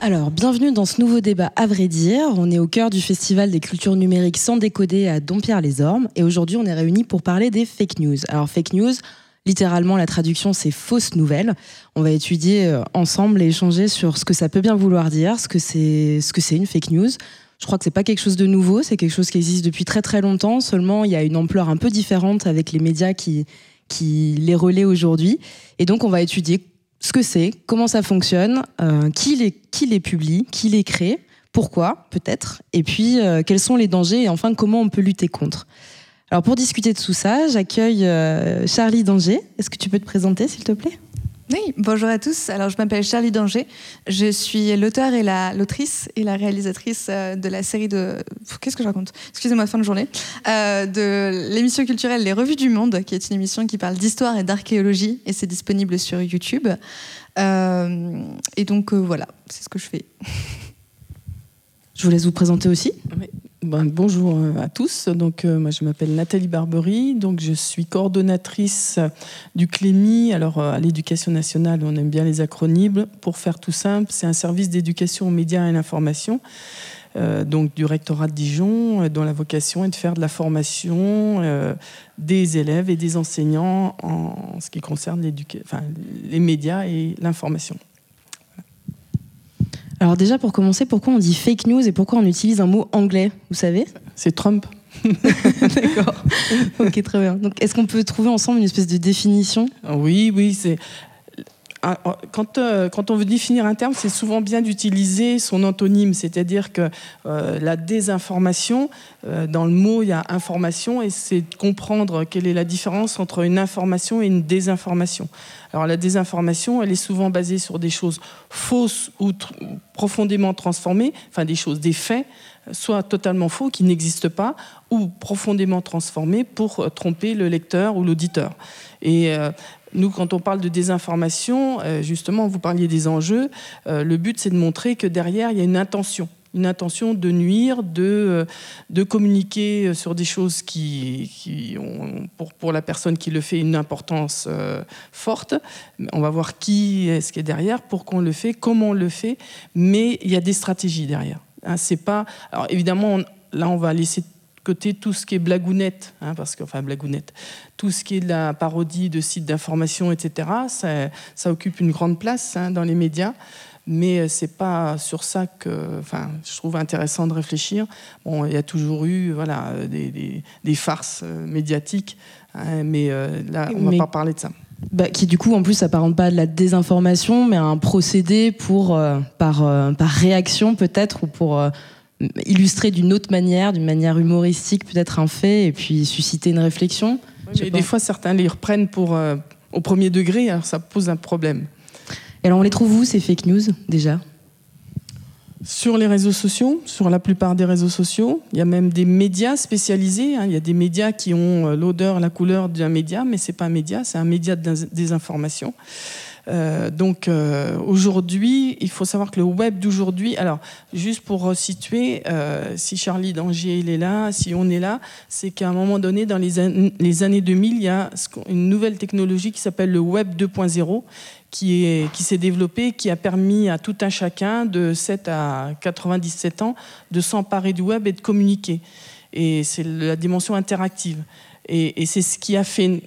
Alors, bienvenue dans ce nouveau débat à vrai dire. On est au cœur du Festival des cultures numériques sans décoder à Dompierre-les-Ormes. Et aujourd'hui, on est réunis pour parler des fake news. Alors, fake news, littéralement, la traduction, c'est fausse nouvelle. On va étudier euh, ensemble et échanger sur ce que ça peut bien vouloir dire, ce que c'est une fake news. Je crois que c'est pas quelque chose de nouveau, c'est quelque chose qui existe depuis très très longtemps. Seulement, il y a une ampleur un peu différente avec les médias qui, les relaient aujourd'hui. Et donc, on va étudier ce que c'est, comment ça fonctionne, euh, qui, les, qui les publie, qui les crée, pourquoi peut-être, et puis euh, quels sont les dangers et enfin comment on peut lutter contre. Alors pour discuter de tout ça, j'accueille euh, Charlie Danger. Est-ce que tu peux te présenter s'il te plaît? Oui, bonjour à tous. Alors, je m'appelle Charlie Danger. Je suis l'auteur et la l'autrice et la réalisatrice de la série de. Qu'est-ce que je raconte? Excusez-moi, fin de journée. Euh, de l'émission culturelle Les Revues du Monde, qui est une émission qui parle d'histoire et d'archéologie, et c'est disponible sur YouTube. Euh, et donc, euh, voilà, c'est ce que je fais. Je vous laisse vous présenter aussi. Oui. Ben, bonjour euh, à tous. Donc, euh, moi, je m'appelle Nathalie Barbery. Donc, je suis coordonnatrice du CLEMI. Alors, euh, à l'éducation nationale, on aime bien les acronymes. Pour faire tout simple, c'est un service d'éducation aux médias et à l'information. donc du rectorat de Dijon, dont la vocation est de faire de la formation des élèves et des enseignants en ce qui concerne les médias et l'information. Alors déjà, pour commencer, pourquoi on dit fake news et pourquoi on utilise un mot anglais, vous savez C'est Trump. D'accord. ok, très bien. Donc, est-ce qu'on peut trouver ensemble une espèce de définition? Oui, oui, c'est quand, euh, quand, on veut définir un terme, c'est souvent bien d'utiliser son antonyme, c'est-à-dire que euh, la désinformation, euh, dans le mot, il y a information, et c'est de comprendre quelle est la différence entre une information et une désinformation. Alors la désinformation, elle est souvent basée sur des choses fausses ou profondément transformées, enfin des choses, des faits, soit totalement faux, qui n'existent pas, ou profondément transformés pour tromper le lecteur ou l'auditeur. Et nous, quand on parle de désinformation, euh, justement, vous parliez des enjeux, euh, le but, c'est de montrer que derrière, il y a une intention une intention de nuire, de, euh, de communiquer sur des choses qui, qui ont, pour, pour, la personne qui le fait, une importance forte. On va voir qui est-ce qui est derrière, pourquoi on le fait, comment on le fait, mais il y a des stratégies derrière. Hein, c'est pas. Alors évidemment, là, on va laisser côté tout ce qui est blagounette, hein, parce que, enfin blagounette, tout ce qui est de la parodie de sites d'information, etc., ça, occupe une grande place hein, dans les médias. Mais euh, c'est pas sur ça que, enfin, je trouve intéressant de réfléchir. Bon, il y a toujours eu, voilà, des, des, farces euh, médiatiques, hein, mais euh, là, on ne va pas parler de ça. Bah, qui du coup en plus s'apparente pas à de la désinformation mais à un procédé pour par par réaction peut-être ou pour illustrer d'une autre manière, d'une manière humoristique peut-être un fait et puis susciter une réflexion. des fois, certains les reprennent pour, euh, au premier degré, alors ça pose un problème. Et alors, on les trouve où ces fake news déjà? Sur les réseaux sociaux, sur la plupart des réseaux sociaux. Il y a même des médias spécialisés. Hein. Il y a des médias qui ont euh, l'odeur, la couleur d'un média, mais c'est pas un média, c'est un média de désinformation. Euh, donc euh, aujourd'hui, il faut savoir que le web d'aujourd'hui, alors juste pour situer, euh, si Charlie Danger il est là, si on est là, c'est qu'à un moment donné, dans les, années 2000, il y a une nouvelle technologie qui s'appelle le web 2.0 qui, s'est développée, qui a permis à tout un chacun de 7 à 97 ans de s'emparer du web et de communiquer. Et c'est la dimension interactive. Et c'est ce qui a fait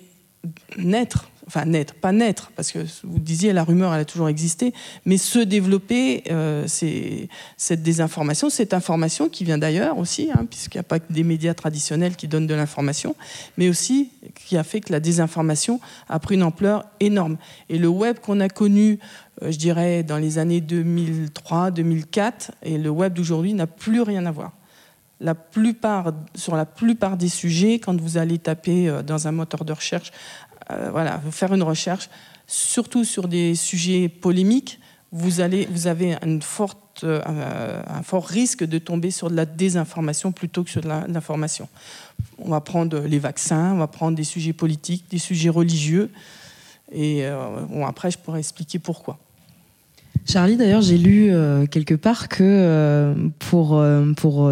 naître enfin naître, pas naître, parce que vous disiez la rumeur, elle a toujours existé, mais se développer, euh, cette désinformation, cette information qui vient d'ailleurs aussi, hein, puisqu'il n'y a pas que des médias traditionnels qui donnent de l'information, mais aussi qui a fait que la désinformation a pris une ampleur énorme. Et le web qu'on a connu, euh, je dirais, dans les années 2003-2004, et le web d'aujourd'hui n'a plus rien à voir. Plupart, sur la plupart des sujets, quand vous allez taper euh, dans un moteur de recherche voilà, faire une recherche, surtout sur des sujets polémiques, vous, avez euh, un fort risque de tomber sur de la désinformation plutôt que sur de l'information. On va prendre les vaccins, on va prendre des sujets politiques, des sujets religieux. Et euh, après, je pourrais expliquer pourquoi. Charlie, d'ailleurs, j'ai lu quelque part que pour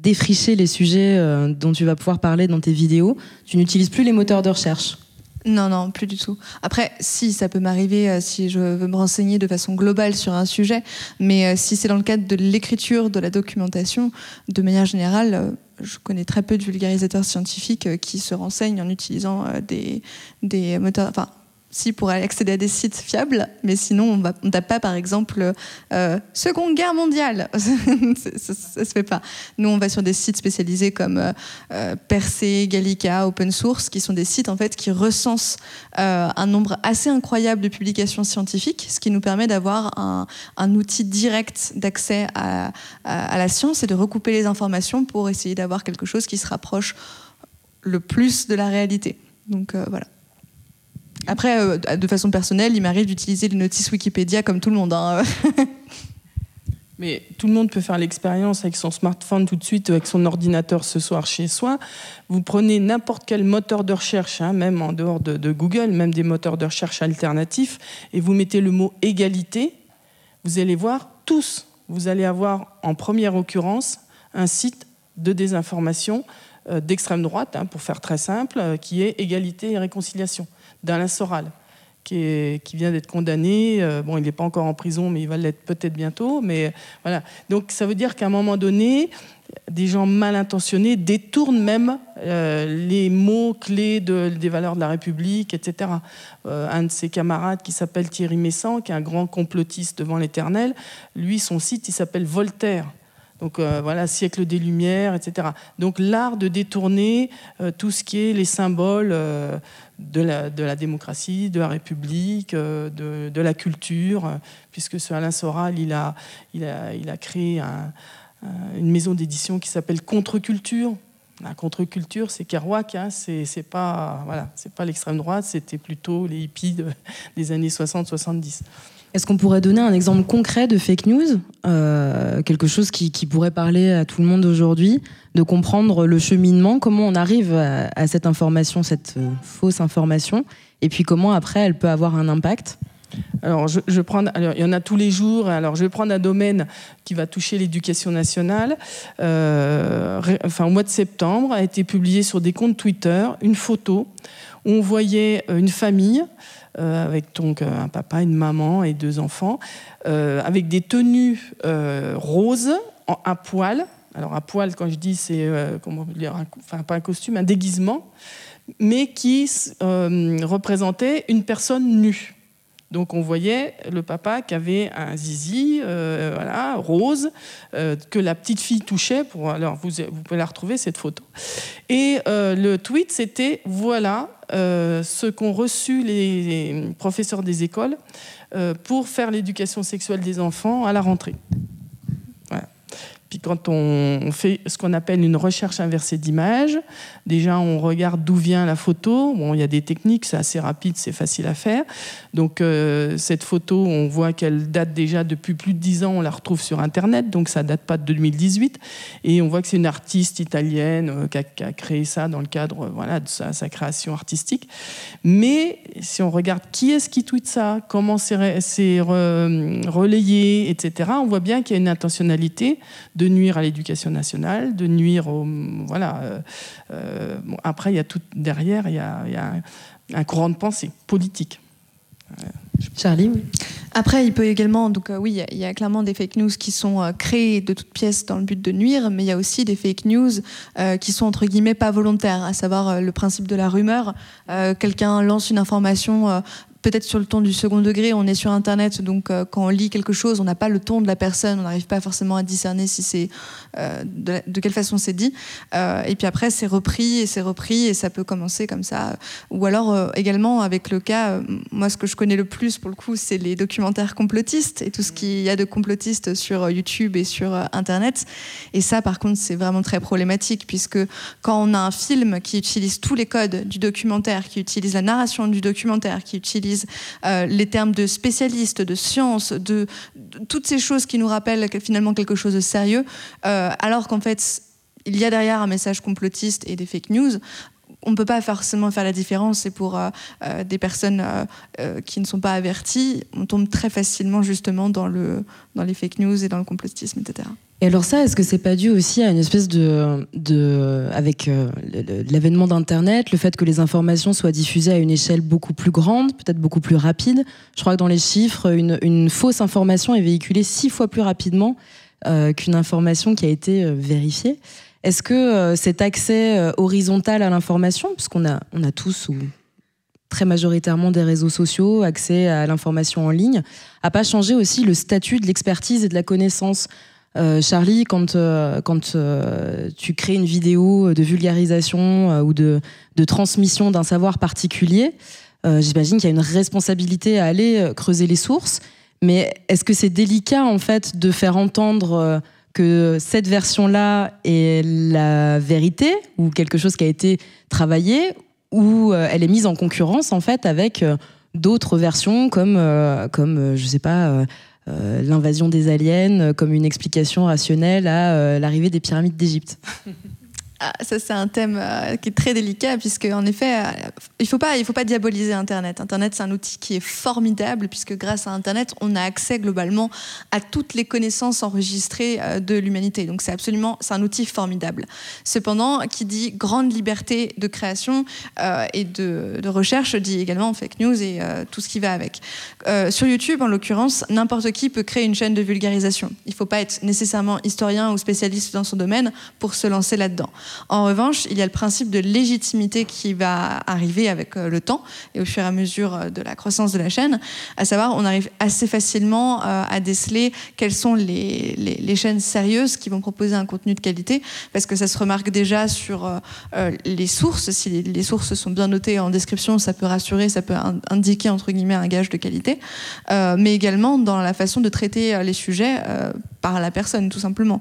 défricher les sujets dont tu vas pouvoir parler dans tes vidéos, tu n'utilises plus les moteurs de recherche. Non, non, plus du tout. Après, si, ça peut m'arriver euh, si je veux me renseigner de façon globale sur un sujet, mais euh, si c'est dans le cadre de l'écriture, de la documentation, de manière générale, euh, je connais très peu de vulgarisateurs scientifiques qui se renseignent en utilisant des, des moteurs, si pour accéder à des sites fiables, mais sinon on ne tape pas par exemple euh, Seconde Guerre mondiale, ça, ne se fait pas. Nous on va sur des sites spécialisés comme euh, euh, Percé, Gallica, Open Source, qui sont des sites en fait qui recensent un nombre assez incroyable de publications scientifiques, ce qui nous permet d'avoir un, outil direct d'accès à, la science et de recouper les informations pour essayer d'avoir quelque chose qui se rapproche le plus de la réalité. Donc voilà. Après, euh, de façon personnelle, il m'arrive d'utiliser les notices Wikipédia comme tout le monde. Hein. Mais tout le monde peut faire l'expérience avec son smartphone tout de suite, avec son ordinateur ce soir chez soi. Vous prenez n'importe quel moteur de recherche, hein, même en dehors de, Google, même des moteurs de recherche alternatifs, et vous mettez le mot égalité, vous allez voir tous. Vous allez avoir en première occurrence un site de désinformation euh, d'extrême droite, hein, pour faire très simple, euh, qui est égalité et réconciliation d'Alain Soral, qui, vient d'être condamné. Euh, bon, il n'est pas encore en prison, mais il va l'être peut-être bientôt. Mais voilà. Donc ça veut dire qu'à un moment donné, des gens mal intentionnés détournent même euh, les mots clés des valeurs de la République, etc. Euh, un de ses camarades qui s'appelle Thierry Messant, qui est un grand complotiste devant l'éternel, lui, son site, il s'appelle Voltaire. Donc voilà, siècle des Lumières, etc. Donc l'art de détourner tout ce qui est les symboles de la, démocratie, de la République, euh, de, la culture, puisque ce Alain Soral, il a, il créé une maison d'édition qui s'appelle Contre-Culture. La contre-culture, c'est Kerouac, hein, c'est pas l'extrême droite, c'était plutôt les hippies des années 60-70. Est-ce qu'on pourrait donner un exemple concret de fake news euh, Quelque chose qui, pourrait parler à tout le monde aujourd'hui de comprendre le cheminement, comment on arrive à, cette information, cette euh, fausse information, et puis comment après elle peut avoir un impact? Alors, je, prends, il y en a tous les jours. Alors, je vais prendre un domaine qui va toucher l'éducation nationale. Euh, enfin, au mois de septembre, a été publié sur des comptes Twitter une photo on voyait une famille euh, avec donc un papa, une maman et deux enfants, avec des tenues roses à poil, alors à poil, quand je dis, c'est euh, comment dire, enfin pas un costume, un déguisement, mais qui euh, représentait une personne nue. Donc on voyait le papa qui avait un zizi, euh, voilà, rose, que la petite fille touchait. Pour, alors vous pouvez la retrouver cette photo. Et le tweet c'était voilà ce qu'ont reçu les professeurs des écoles pour faire l'éducation sexuelle des enfants à la rentrée. Quand on fait ce qu'on appelle une recherche inversée d'image, déjà on regarde d'où vient la photo. Bon, il y a des techniques, c'est assez rapide, c'est facile à faire. Donc euh, cette photo, on voit qu'elle date déjà depuis plus de 10 ans, on la retrouve sur Internet, donc ça date pas de 2018. Et on voit que c'est une artiste italienne euh, qui, a, créé ça dans le cadre voilà, de sa, création artistique. Mais si on regarde qui est-ce qui tweet ça, comment c'est relayé, etc., on voit bien qu'il y a une intentionnalité de nuire à l'éducation nationale, de nuire au. Voilà. Euh, euh, après, il y a tout derrière, il y a, un, courant de pensée politique. Euh, Charlie Après, il peut également, donc oui, il y, a clairement des fake news qui sont créées de toutes pièces dans le but de nuire, mais il y a aussi des fake news qui sont entre guillemets pas volontaires, à savoir le principe de la rumeur. Quelqu'un lance une information peut-être sur le ton du second degré, on est sur Internet, donc euh, quand on lit quelque chose, on n'a pas le ton de la personne, on n'arrive pas forcément à discerner si c'est euh, de, quelle façon c'est dit. Euh, et puis après, c'est repris et c'est repris et ça peut commencer comme ça. Ou alors également avec le cas, moi ce que je connais le plus pour le coup, c'est les documentaires complotistes et tout ce qu'il y a de complotistes sur YouTube et sur Internet. Et ça, par contre, c'est vraiment très problématique puisque quand on a un film qui utilise tous les codes du documentaire, qui utilise la narration du documentaire, qui utilise euh, les termes de spécialistes, de science, de, toutes ces choses qui nous rappellent finalement quelque chose de sérieux, euh, alors qu'en fait, il y a derrière un message complotiste et des fake news on ne peut pas forcément faire la différence et pour euh, des personnes qui ne sont pas averties, on tombe très facilement justement dans les fake news et dans le complotisme, etc. Et alors ça, est-ce que c'est pas dû aussi à une espèce de, avec euh, l'avènement d'Internet, le fait que les informations soient diffusées à une échelle beaucoup plus grande, peut-être beaucoup plus rapide? Je crois que dans les chiffres, une, une fausse information est véhiculée six fois plus rapidement euh, qu'une information qui a été euh, vérifiée. Est-ce que cet accès horizontal à l'information, puisqu'on a, on a tous ou très majoritairement des réseaux sociaux, accès à l'information en ligne, a pas changé aussi le statut de l'expertise et de la connaissance? Euh, Charlie, quand, euh, quand euh, tu crées une vidéo de vulgarisation ou de, transmission d'un savoir particulier, j'imagine qu'il y a une responsabilité à aller creuser les sources. Mais est-ce que c'est délicat en fait de faire entendre que cette version-là est la vérité ou quelque chose qui a été travaillé ou elle est mise en concurrence en fait avec d'autres versions comme comme je sais pas euh, l'invasion des aliens comme une explication rationnelle à euh, l'arrivée des pyramides d'Égypte. Ah, ça, c'est un thème euh, qui est très délicat, puisque, en effet, euh, il ne faut, pas, il faut pas diaboliser Internet. Internet, c'est un outil qui est formidable, puisque grâce à Internet, on a accès globalement à toutes les connaissances enregistrées euh, de l'humanité. Donc, c'est absolument, un outil formidable. Cependant, qui dit grande liberté de création et de, recherche, dit également fake news et tout ce qui va avec. sur YouTube, en l'occurrence, n'importe qui peut créer une chaîne de vulgarisation. Il ne faut pas être nécessairement historien ou spécialiste dans son domaine pour se lancer là-dedans. En revanche, il y a le principe de légitimité qui va arriver avec euh, le temps et au fur et à mesure euh, de la croissance de la chaîne, à savoir on arrive assez facilement euh, à déceler quelles sont les, chaînes sérieuses qui vont proposer un contenu de qualité, parce que ça se remarque déjà sur les sources. Si les, sources sont bien notées en description, ça peut rassurer, ça peut indiquer entre guillemets un gage de qualité, mais également dans la façon de traiter les sujets par la personne, tout simplement.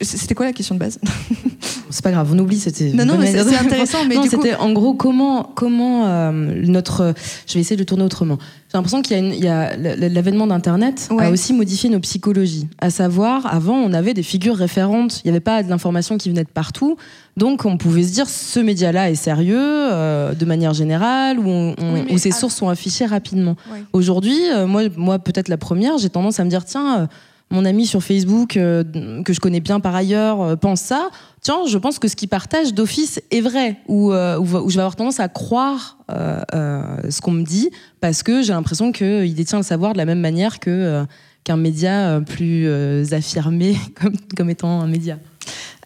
C'était quoi la question de base? C'est pas grave, on oublie, c'était. Non, non, mais c'est intéressant. Mais non, c'était en gros comment, comment euh, notre. Je vais essayer de tourner autrement. J'ai l'impression qu'il y a, l'avènement d'Internet a aussi modifié nos psychologies. À savoir, avant, on avait des figures référentes. Il n'y avait pas de l'information qui venait de partout. Donc, on pouvait se dire, ce média-là est sérieux, euh, de manière générale, où, où ses sources sont affichées rapidement. Aujourd'hui, euh, moi, moi peut-être la première, j'ai tendance à me dire, tiens mon ami sur Facebook, euh, que je connais bien par ailleurs, euh, pense ça, tiens, je pense que ce qu'il partage d'office est vrai, ou, euh, je vais avoir tendance à croire ce qu'on me dit, parce que j'ai l'impression qu'il détient le savoir de la même manière que qu'un média plus affirmé comme, comme étant un média.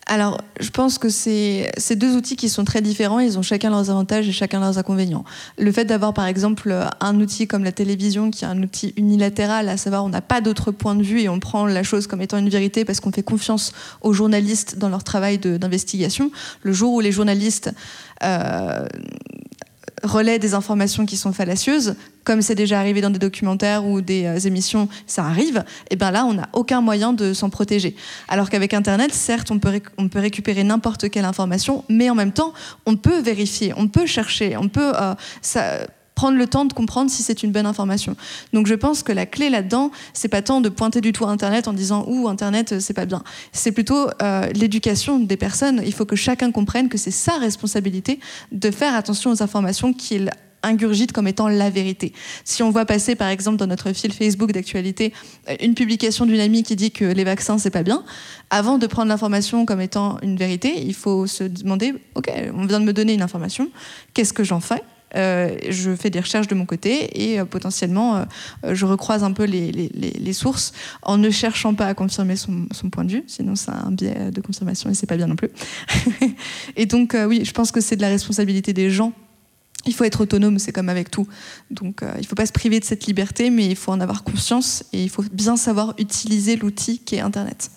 Alors, je pense que ces deux outils qui sont très différents, ils ont chacun leurs avantages et chacun leurs inconvénients. Le fait d'avoir par exemple un outil comme la télévision qui est un outil unilatéral, à savoir on n'a pas d'autre point de vue et on prend la chose comme étant une vérité parce qu'on fait confiance aux journalistes dans leur travail d'investigation. Le jour où les journalistes euh, relaient des informations qui sont fallacieuses, comme c'est déjà arrivé dans des documentaires ou des euh, émissions, ça arrive, et eh bien là, on n'a aucun moyen de s'en protéger. Alors qu'avec Internet, certes, on peut, récupérer n'importe quelle information, mais en même temps, on peut vérifier, on peut chercher, on peut... Euh, prendre le temps de comprendre si c'est une bonne information. Donc je pense que la clé là-dedans, c'est pas tant de pointer du tout Internet en disant ouh Internet c'est pas bien. C'est plutôt euh, l'éducation des personnes. Il faut que chacun comprenne que c'est sa responsabilité de faire attention aux informations qu'il ingurgite comme étant la vérité. Si on voit passer, par exemple, dans notre fil Facebook d'actualité, euh, une publication d'une amie qui dit que les vaccins, c'est pas bien, avant de prendre l'information comme étant une vérité, il faut se demander, OK, on vient de me donner une information, qu'est-ce que j'en fais? euh, je fais des recherches de mon côté et euh, potentiellement euh, je recroise un peu les, sources en ne cherchant pas à confirmer son, son point de vue, sinon c'est un biais de confirmation et c'est pas bien non plus. et donc oui, je pense que c'est de la responsabilité des gens il faut être autonome, c'est comme avec tout. Donc il ne faut pas se priver de cette liberté, mais il faut en avoir conscience et il faut bien savoir utiliser l'outil qui est Internet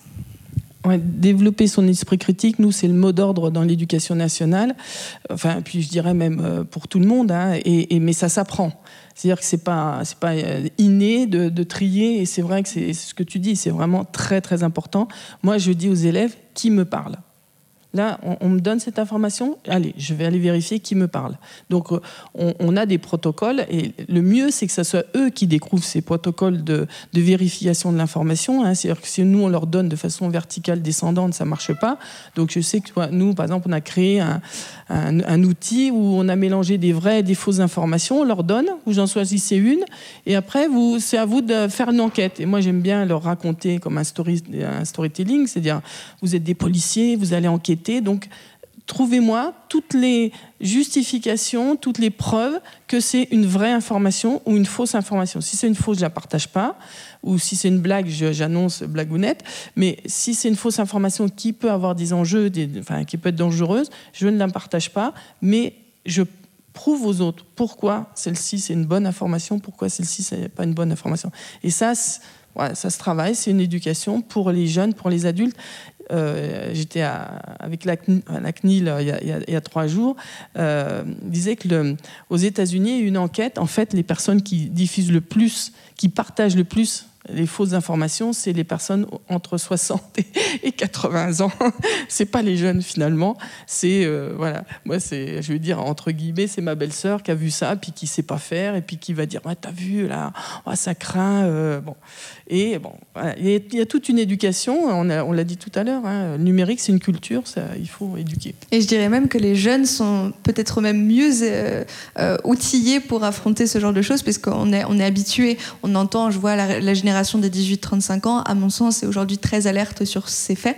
développer son esprit critique, nous, c'est le mot d'ordre dans l'éducation nationale. Enfin, puis je dirais même euh, pour tout le monde, hein, et, mais ça s'apprend. C'est-à-dire que c'est pas pas euh, inné de, de trier, et c'est vrai que c'est ce que tu dis, c'est vraiment très très important. Moi, je dis aux élèves qui me parle. Là, on, me donne cette information, allez, je vais aller vérifier qui me parle. Donc, euh, on, a des protocoles, et le mieux, c'est que ce soit eux qui découvrent ces protocoles de, vérification de l'information. Hein. C'est-à-dire que si nous, on leur donne de façon verticale, descendante, ça ne marche pas. Donc, je sais que nous, par exemple, on a créé un, outil où on a mélangé des vraies et des fausses informations, on leur donne, vous en choisissez une, et après, c'est à vous de faire une enquête. Et moi, j'aime bien leur raconter comme un, un storytelling, c'est-à-dire, vous êtes des policiers, vous allez enquêter, donc trouvez-moi toutes les justifications, toutes les preuves que c'est une vraie information ou une fausse information. Si c'est une fausse, je ne la partage pas. Ou si c'est une blague, j'annonce blagounette. Mais si c'est une fausse information qui peut avoir des enjeux, qui peut être dangereuse, je ne la partage pas. Mais je prouve aux autres pourquoi celle-ci c'est une bonne information, pourquoi celle-ci c'est pas une bonne information. Et ça, ça se travaille, c'est une éducation pour les jeunes, pour les adultes. Euh, j'étais avec la, CNIL il, y a, trois jours, euh, disait que aux États-Unis, une enquête, en fait, les personnes qui diffusent le plus, qui partagent le plus les fausses informations, c'est les personnes entre 60 et 80 ans. c'est pas les jeunes finalement. C'est euh, voilà, moi c'est, je veux dire entre guillemets, c'est ma belle-sœur qui a vu ça, puis qui sait pas faire, et puis qui va dire, ouais, t'as vu là, oh, ça craint. Euh, bon, et bon, il, y a, toute une éducation. On, l'a dit tout à l'heure. Hein, le numérique, c'est une culture, il faut éduquer. Et je dirais même que les jeunes sont peut-être même mieux euh, outillés pour affronter ce genre de choses, parce qu'on est on est habitué, on entend, je vois la génération des 18-35 ans, à mon sens, est aujourd'hui très alerte sur ces faits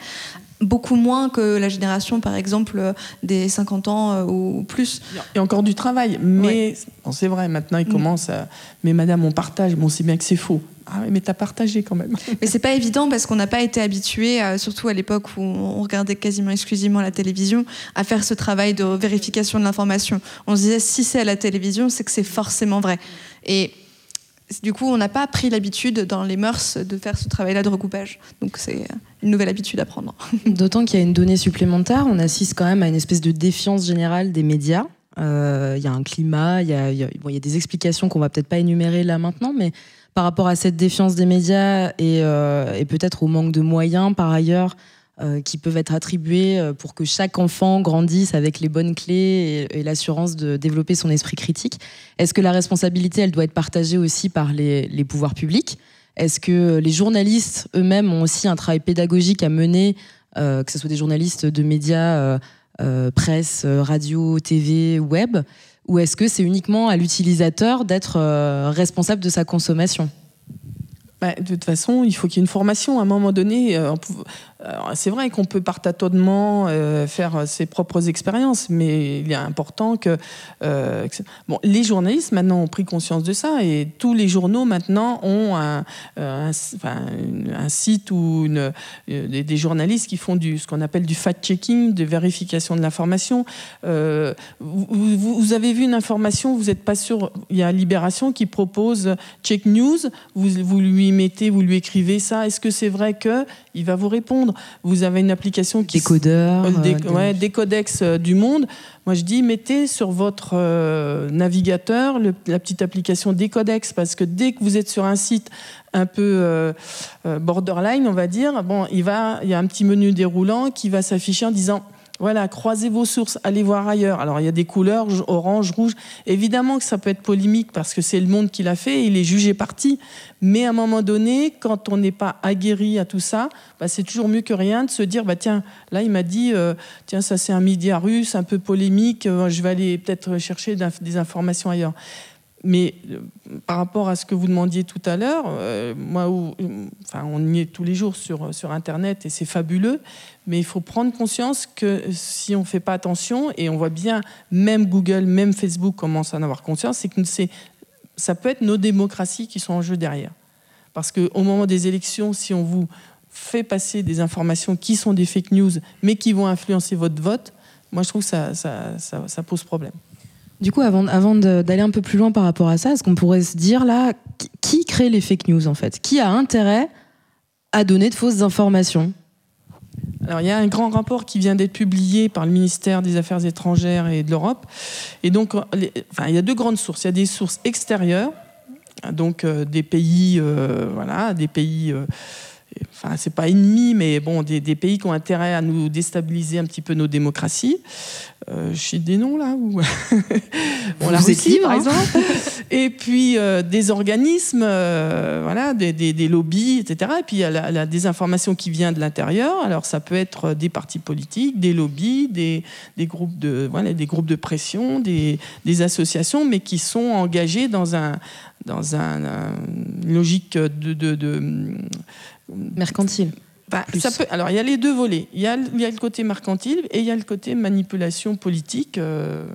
beaucoup moins que la génération, par exemple, des 50 ans euh, ou plus. Il y a encore du travail, mais c'est vrai, maintenant ils mm. commencent à... Mais madame, on partage, bon, c'est bien que c'est faux. Ah oui, mais t'as partagé quand même. Mais c'est pas évident parce qu'on n'a pas été habitué, euh, surtout à l'époque où on regardait quasiment exclusivement la télévision, à faire ce travail de vérification de l'information. On se disait, si c'est à la télévision, c'est que c'est forcément vrai. Et du coup, on n'a pas pris l'habitude dans les mœurs de faire ce travail-là de recoupage. Donc c'est une nouvelle habitude à prendre. D'autant qu'il y a une donnée supplémentaire, on assiste quand même à une espèce de défiance générale des médias. Euh, il y a un climat, il y a, des explications qu'on va peut-être pas énumérer là maintenant, mais par rapport à cette défiance des médias et, euh, et peut-être au manque de moyens par ailleurs euh, qui peuvent être attribués euh, pour que chaque enfant grandisse avec les bonnes clés et, l'assurance de développer son esprit critique. Est-ce que la responsabilité, elle doit être partagée aussi par les, pouvoirs publics? Est-ce que les journalistes eux-mêmes ont aussi un travail pédagogique à mener, euh, que ce soit des journalistes de médias, presse, radio, TV, web? Ou est-ce que c'est uniquement à l'utilisateur d'être responsable de sa consommation? Bah, de toute façon, il faut qu'il y ait une formation. À un moment donné, c'est vrai qu'on peut par tâtonnement euh, faire ses propres expériences, mais il est important euh, que, bon, les journalistes maintenant ont pris conscience de ça et tous les journaux maintenant ont un, euh, site ou des, journalistes qui font du, ce qu'on appelle du fact-checking, de vérification de l'information. Vous, vous, avez vu une information, vous n'êtes pas sûr. Il y a Libération qui propose Check News. Vous, vous lui mettez, vous lui écrivez ça. Est-ce que c'est vrai que il va vous répondre. Vous avez une application qui décodeur, euh, des, euh, des codex euh, du monde. Moi, je dis mettez sur votre navigateur la petite application Décodex parce que dès que vous êtes sur un site un peu borderline, on va dire, bon, il va, il y a un petit menu déroulant qui va s'afficher en disant voilà, croisez vos sources, allez voir ailleurs. Alors, il y a des couleurs, orange, rouge. Évidemment que ça peut être polémique parce que c'est le monde qui l'a fait et il est jugé parti. Mais à un moment donné, quand on n'est pas aguerri à tout ça, bah, c'est toujours mieux que rien de se dire bah, tiens, là, il m'a dit euh, tiens, ça c'est un média russe, un peu polémique, euh, je vais aller peut-être chercher des informations ailleurs. Mais euh, par rapport à ce que vous demandiez tout à l'heure, moi, on y est tous les jours sur, sur Internet et c'est fabuleux, mais il faut prendre conscience que si on ne fait pas attention, et on voit bien, même Google, même Facebook commencent à en avoir conscience, c'est que ça peut être nos démocraties qui sont en jeu derrière. Parce qu'au moment des élections, si on vous fait passer des informations qui sont des fake news, mais qui vont influencer votre vote, moi je trouve que ça, pose problème. Du coup, avant d'aller un peu plus loin par rapport à ça, est-ce qu'on pourrait se dire là, qui crée les fake news en fait? Qui a intérêt à donner de fausses informations? Alors, il y a un grand rapport qui vient d'être publié par le ministère des Affaires étrangères et de l'Europe. Et donc, enfin, il y a deux grandes sources. Il y a des sources extérieures, donc euh, des pays, euh, voilà, des pays euh, enfin c'est pas ennemi, mais bon, des, pays qui ont intérêt à nous déstabiliser un petit peu nos démocraties. Euh, je des noms là ou bon, la Russie par hein. exemple. et puis euh, des organismes, euh, voilà, des, des, lobbies, etc. Et puis il y a la, désinformation qui vient de l'intérieur. Alors ça peut être des partis politiques, des lobbies, des, groupes de voilà, des groupes de pression, des, des associations, mais qui sont engagés dans un dans un, une logique de, de mercantile. Bah, ça peut, alors il y a les deux volets. Il y a, il y a le côté mercantile et il y a le côté manipulation politique. Euh.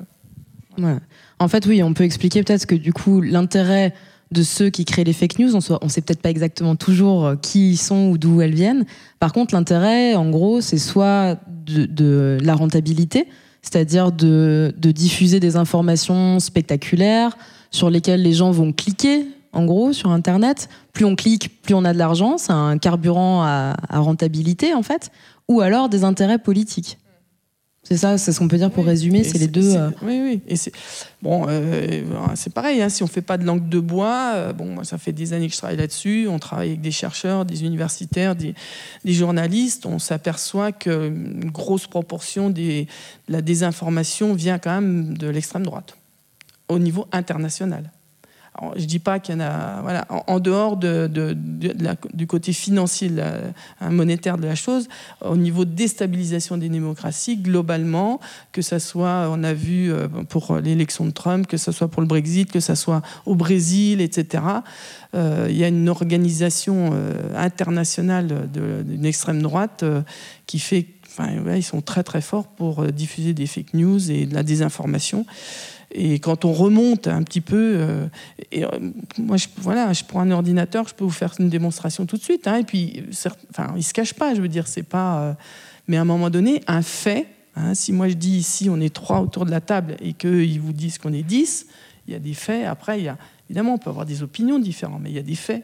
En fait, oui, on peut expliquer peut-être que du coup, l'intérêt de ceux qui créent les fake news, on ne sait peut-être pas exactement toujours euh, qui ils sont ou d'où elles viennent. Par contre, l'intérêt, en gros, c'est soit de, de, la rentabilité, c'est-à-dire de, de diffuser des informations spectaculaires sur lesquelles les gens vont cliquer en gros, sur Internet. Plus on clique, plus on a de l'argent. C'est un carburant à, rentabilité, en fait. Ou alors des intérêts politiques. C'est ça, c'est ce qu'on peut dire pour résumer, c'est les deux. Euh, oui, oui. Et c'est bon, euh, c'est pareil. Hein, si on fait pas de langue de bois, euh, bon, ça fait des années que je travaille là-dessus. On travaille avec des chercheurs, des universitaires, des, journalistes. On s'aperçoit qu'une grosse proportion des, de la désinformation vient quand même de l'extrême droite, au niveau international je ne dis pas qu'il y en a, voilà, en, dehors de, du côté financier, monétaire de la chose, au niveau de déstabilisation des démocraties, globalement, que ce soit, on a vu euh, pour l'élection de Trump, que ce soit pour le Brexit, que ce soit au Brésil, etc., euh, il y a une organisation euh, internationale d'une extrême droite qui fait, ils sont très très forts pour diffuser des fake news et de la désinformation. Et quand on remonte un petit peu, euh, euh, moi, voilà, je prends un ordinateur, je peux vous faire une démonstration tout de suite. Hein, et puis, enfin, il se cache pas, je veux dire, c'est pas. Euh, mais à un moment donné, un fait. Hein, si moi je dis ici, on est trois autour de la table et qu'ils vous disent qu'on est dix, il y a des faits. Après, évidemment, on peut avoir des opinions différentes, mais il y a des faits.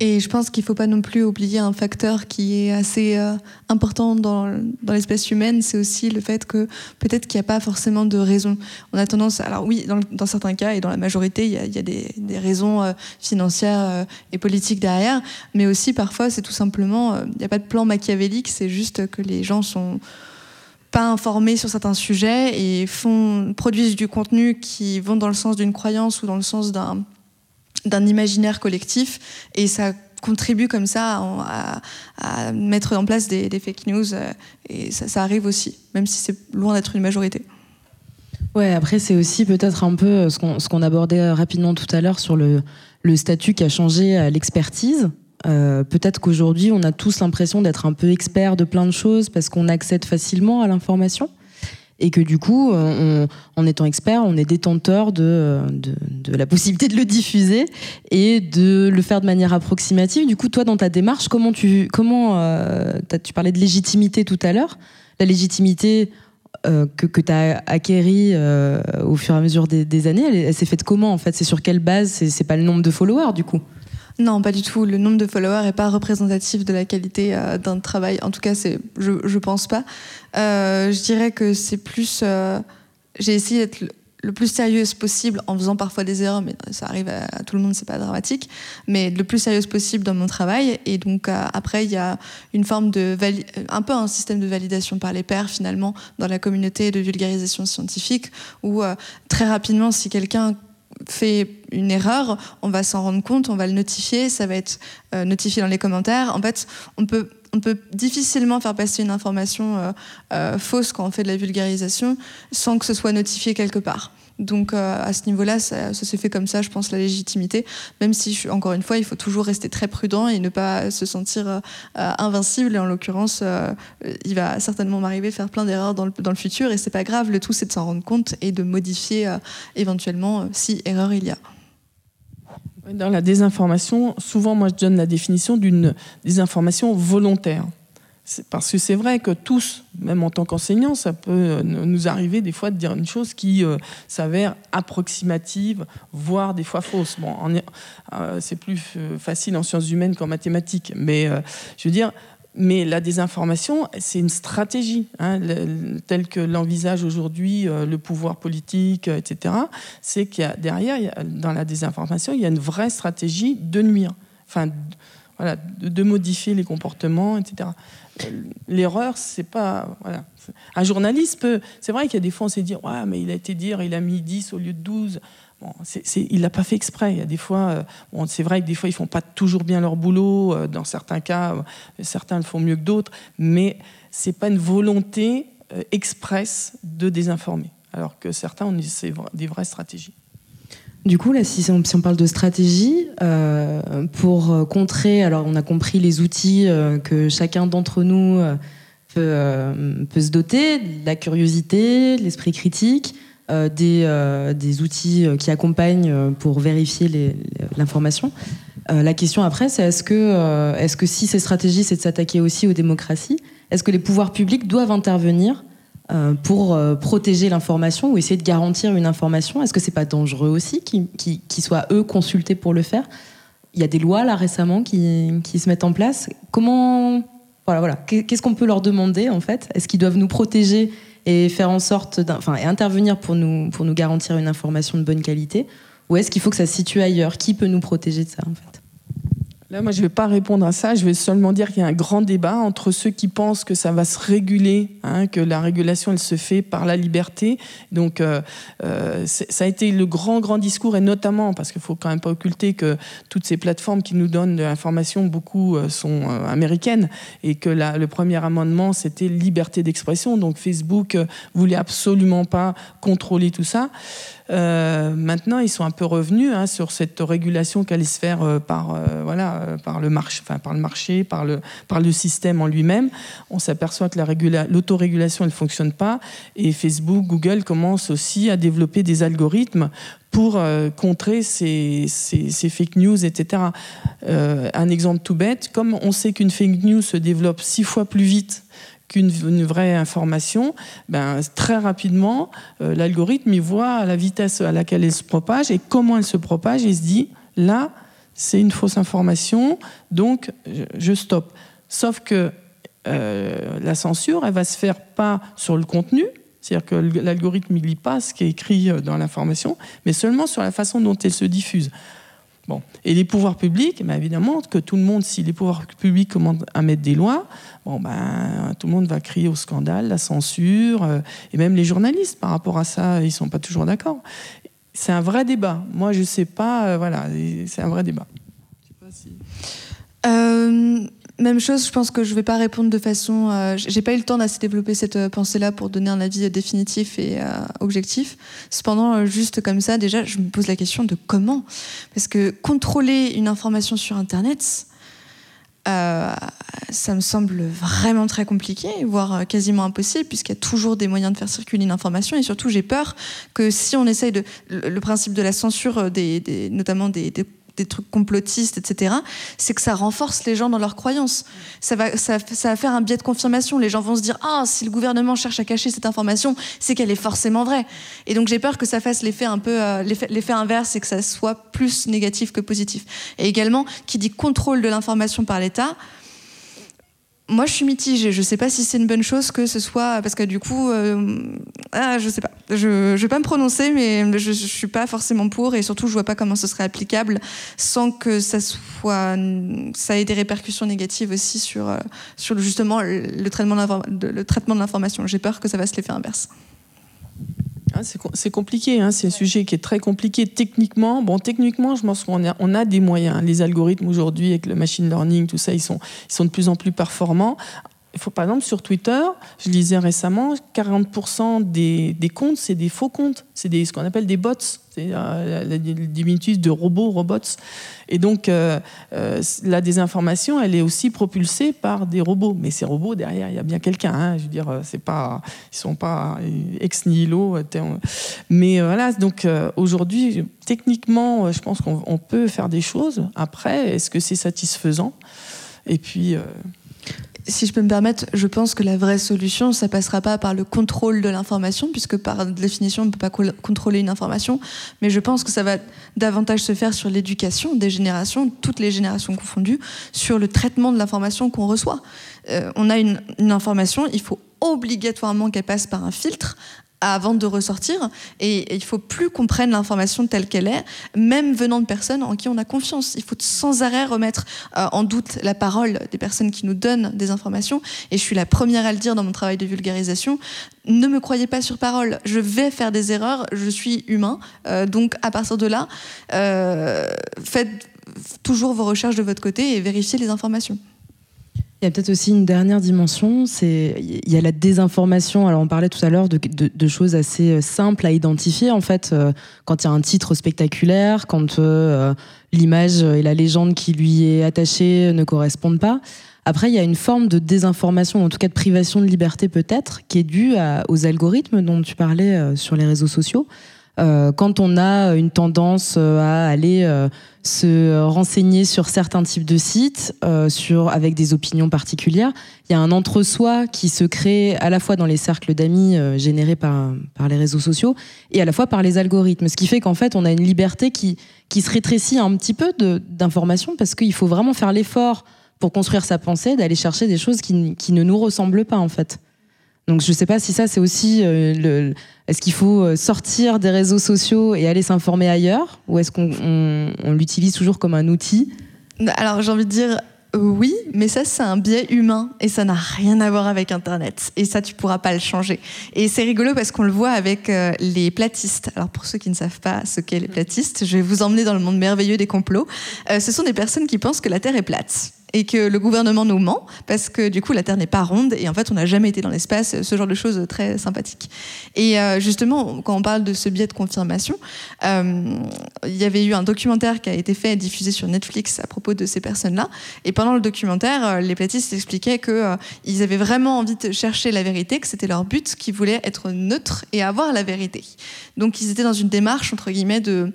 Et je pense qu'il ne faut pas non plus oublier un facteur qui est assez euh, important dans, dans l'espèce humaine, c'est aussi le fait que peut-être qu'il n'y a pas forcément de raison. On a tendance, alors oui, dans, certains cas et dans la majorité, il y a, il y a des, des, raisons euh, financières euh, et politiques derrière, mais aussi parfois c'est tout simplement, il n'y a pas de plan machiavélique, c'est juste que les gens sont pas informés sur certains sujets et font, produisent du contenu qui vont dans le sens d'une croyance ou dans le sens d'un d'un imaginaire collectif et ça contribue comme ça à, mettre en place des, fake news euh, et ça, arrive aussi, même si c'est loin d'être une majorité. Ouais, après c'est aussi peut-être un peu ce qu'on abordait rapidement tout à l'heure sur le, le, statut qui a changé à l'expertise. Euh, peut-être qu'aujourd'hui on a tous l'impression d'être un peu expert de plein de choses parce qu'on accède facilement à l'information et que du coup, euh, en étant expert, on est détenteur de, la possibilité de le diffuser et de le faire de manière approximative. Du coup, toi, dans ta démarche, comment tu, comment, euh, tu parlais de légitimité tout à l'heure, la légitimité euh, que, que tu as acquérie au fur et à mesure des, années, elle, s'est faite comment en fait? C'est sur quelle base? C'est pas le nombre de followers du coup? Non, pas du tout. Le nombre de followers n'est pas représentatif de la qualité euh, d'un travail. En tout cas, je, je pense pas. Euh, je dirais que c'est plus. Euh, j'ai essayé d'être le, plus sérieuse possible en faisant parfois des erreurs, mais ça arrive à, tout le monde, c'est pas dramatique. Mais le plus sérieuse possible dans mon travail. Et donc après, il y a une forme de un peu un système de validation par les pairs finalement dans la communauté de vulgarisation scientifique, où très rapidement, si quelqu'un fait une erreur, on va s'en rendre compte, on va le notifier, ça va être euh, notifié dans les commentaires. En fait, on peut, on peut difficilement faire passer une information euh, euh, fausse quand on fait de la vulgarisation sans que ce soit notifié quelque part. Donc euh, à ce niveau-là, ça, s'est fait comme ça, je pense, la légitimité. Même si, encore une fois, il faut toujours rester très prudent et ne pas se sentir invincible. En l'occurrence, il va certainement m'arriver de faire plein d'erreurs dans le, dans le, futur. Et c'est pas grave. Le tout, c'est de s'en rendre compte et de modifier éventuellement si erreur il y a. Dans la désinformation, souvent, moi, je donne la définition d'une désinformation volontaire. Parce que c'est vrai que tous, même en tant qu'enseignants, ça peut euh, nous arriver des fois de dire une chose qui euh, s'avère approximative, voire des fois fausse. Bon, euh, c'est plus facile en sciences humaines qu'en mathématiques, mais je veux dire, mais la désinformation, c'est une stratégie, hein, telle que l'envisage aujourd'hui le pouvoir politique, etc. C'est qu'il y a derrière, dans la désinformation, il y a une vraie stratégie de nuire enfin, voilà, de, modifier les comportements, etc. L'erreur, c'est pas. Voilà. Un journaliste peut. C'est vrai qu'il y a des fois, on s'est dit, ouais, mais il a été dire, il a mis 10 au lieu de 12. Bon, il l'a pas fait exprès. Des fois, euh, c'est vrai que des fois, ils font pas toujours bien leur boulot. Euh, dans certains cas, euh, certains le font mieux que d'autres. Mais c'est pas une volonté expresse de désinformer. Alors que certains ont des vraies stratégies. Du coup, si on, parle de stratégie, pour contrer, alors on a compris les outils que chacun d'entre nous peut, se doter, la curiosité, l'esprit critique, des, des, outils qui accompagnent pour vérifier l'information. la question après, c'est est-ce que, est -ce que si ces stratégies, c'est de s'attaquer aussi aux démocraties, est-ce que les pouvoirs publics doivent intervenir euh, pour euh, protéger l'information ou essayer de garantir une information? Est-ce que c'est pas dangereux aussi qu'ils soient eux consultés pour le faire? Il y a des lois là récemment qui, qui se mettent en place. Comment voilà voilà qu'est-ce qu'on peut leur demander en fait? Est-ce qu'ils doivent nous protéger et faire en sorte enfin et intervenir pour nous pour nous garantir une information de bonne qualité. Ou est-ce qu'il faut que ça se situe ailleurs? Qui peut nous protéger de ça en fait? Là, moi, je ne vais pas répondre à ça. Je vais seulement dire qu'il y a un grand débat entre ceux qui pensent que ça va se réguler, hein, que la régulation, elle se fait par la liberté. Donc, euh, euh, ça a été le grand, grand discours, et notamment, parce qu'il ne faut quand même pas occulter que toutes ces plateformes qui nous donnent de l'information, beaucoup euh, sont américaines, et que le premier amendement, c'était liberté d'expression. Donc, Facebook voulait absolument pas contrôler tout ça. Euh, maintenant, ils sont un peu revenus hein, sur cette régulation qui allait se faire euh, par, euh, voilà, par, le marché, par le marché, par le, par le système en lui-même. On s'aperçoit que l'autorégulation, ne fonctionne pas. Et Facebook, Google commencent aussi à développer des algorithmes pour contrer ces, ces, fake news, etc. un exemple tout bête, comme on sait qu'une fake news se développe six fois plus vite qu'une vraie information, ben, très rapidement, euh, l'algorithme il voit la vitesse à laquelle elle se propage et comment elle se propage et se dit là, c'est une fausse information, donc je, stoppe. Sauf que euh, la censure, elle va se faire pas sur le contenu, c'est-à-dire que l'algorithme ne lit pas ce qui est écrit euh, dans l'information, mais seulement sur la façon dont elle se diffuse. Bon. Et les pouvoirs publics, ben évidemment, que tout le monde, si les pouvoirs publics commandent à mettre des lois, bon ben, tout le monde va crier au scandale, la censure, euh, et même les journalistes, par rapport à ça, ils ne sont pas toujours d'accord. C'est un vrai débat. Moi, je ne sais pas, euh, voilà, c'est un vrai débat. Je sais pas si... Euh, même chose, je pense que je ne vais pas répondre de façon. Euh, j'ai pas eu le temps d'assez développer cette euh, pensée-là pour donner un avis définitif et euh, objectif. Cependant, juste comme ça, déjà, je me pose la question de comment. Parce que contrôler une information sur Internet, ça me semble vraiment très compliqué, voire quasiment impossible, puisqu'il y a toujours des moyens de faire circuler une information. Et surtout, j'ai peur que si on essaye de. Le, principe de la censure, des, notamment des des trucs complotistes, etc., c'est que ça renforce les gens dans leurs croyances. Ça va, ça, va faire un biais de confirmation. Les gens vont se dire Ah, si le gouvernement cherche à cacher cette information, c'est qu'elle est forcément vraie. Et donc j'ai peur que ça fasse l'effet un peu euh, l'effet inverse et que ça soit plus négatif que positif. Et également, qui dit contrôle de l'information par l'État, moi, je suis mitigée. Je ne sais pas si c'est une bonne chose que ce soit parce que du coup, euh, ah, je sais pas. Je, ne vais pas me prononcer, mais je, ne suis pas forcément pour et surtout, je vois pas comment ce serait applicable sans que ça soit, ça ait des répercussions négatives aussi sur, euh, sur justement le traitement de l'information. J'ai peur que ça fasse l'effet inverse. Ah, c'est compliqué, hein. c'est un sujet qui est très compliqué techniquement. Bon, techniquement, je pense qu'on a, on a des moyens. Les algorithmes aujourd'hui, avec le machine learning, tout ça, ils sont, ils sont de plus en plus performants. Par exemple, sur Twitter, je lisais récemment, 40% des, comptes, c'est des faux comptes. C'est ce qu'on appelle des bots. C'est euh, la, diminutif de robots, robots. Et donc, euh, euh, la désinformation, elle est aussi propulsée par des robots. Mais ces robots, derrière, il y a bien quelqu'un. Hein. je veux dire, c'est pas, ils sont pas ex nihilo. Mais voilà, donc aujourd'hui, techniquement, je pense qu'on peut faire des choses. Après, est-ce que c'est satisfaisant? Et puis si je peux me permettre, je pense que la vraie solution, ça passera pas par le contrôle de l'information, puisque par définition, on ne peut pas contrôler une information, mais je pense que ça va davantage se faire sur l'éducation des générations, toutes les générations confondues, sur le traitement de l'information qu'on reçoit. Euh, on a une, une information, il faut obligatoirement qu'elle passe par un filtre, avant de ressortir. Et, il faut plus qu'on prenne l'information telle qu'elle est, même venant de personnes en qui on a confiance. Il faut sans arrêt remettre euh, en doute la parole des personnes qui nous donnent des informations. Et je suis la première à le dire dans mon travail de vulgarisation. Ne me croyez pas sur parole. Je vais faire des erreurs. Je suis humain. Euh, donc à partir de là, euh, faites toujours vos recherches de votre côté et vérifiez les informations. Il y a peut-être aussi une dernière dimension, c'est il y a la désinformation. Alors on parlait tout à l'heure de, choses assez euh, simples à identifier en fait euh, quand il y a un titre spectaculaire, quand euh, l'image et la légende qui lui est attachée ne correspondent pas. Après, il y a une forme de désinformation, en tout cas de privation de liberté peut-être, qui est due aux algorithmes dont tu parlais sur les réseaux sociaux. Euh, quand on a une tendance euh, à aller euh, se renseigner sur certains types de sites, sur, avec des opinions particulières, il y a un entre-soi qui se crée à la fois dans les cercles d'amis générés par, par les réseaux sociaux et à la fois par les algorithmes. Ce qui fait qu'en fait, on a une liberté qui, qui se rétrécit un petit peu d'informations parce qu'il faut vraiment faire l'effort pour construire sa pensée, d'aller chercher des choses qui, qui ne nous ressemblent pas en fait. Donc je ne sais pas si ça c'est aussi le, est-ce qu'il faut euh, sortir des réseaux sociaux et aller s'informer ailleurs? Ou est-ce qu'on l'utilise toujours comme un outil? Alors j'ai envie de dire euh, oui, mais ça c'est un biais humain et ça n'a rien à voir avec Internet. Et ça tu pourras pas le changer. Et c'est rigolo parce qu'on le voit avec euh, les platistes. Alors pour ceux qui ne savent pas ce qu'est les platistes, je vais vous emmener dans le monde merveilleux des complots. ce sont des personnes qui pensent que la Terre est plate et que le gouvernement nous ment parce que du coup la Terre n'est pas ronde et en fait on n'a jamais été dans l'espace, ce genre de choses très sympathiques. Et euh, justement, quand on parle de ce biais de confirmation, euh, il y avait eu un documentaire qui a été fait et diffusé sur Netflix à propos de ces personnes-là. Et pendant le documentaire, euh, les platistes expliquaient que ils avaient vraiment envie de chercher la vérité, que c'était leur but, qu'ils voulaient être neutres et avoir la vérité. Donc ils étaient dans une démarche entre guillemets de,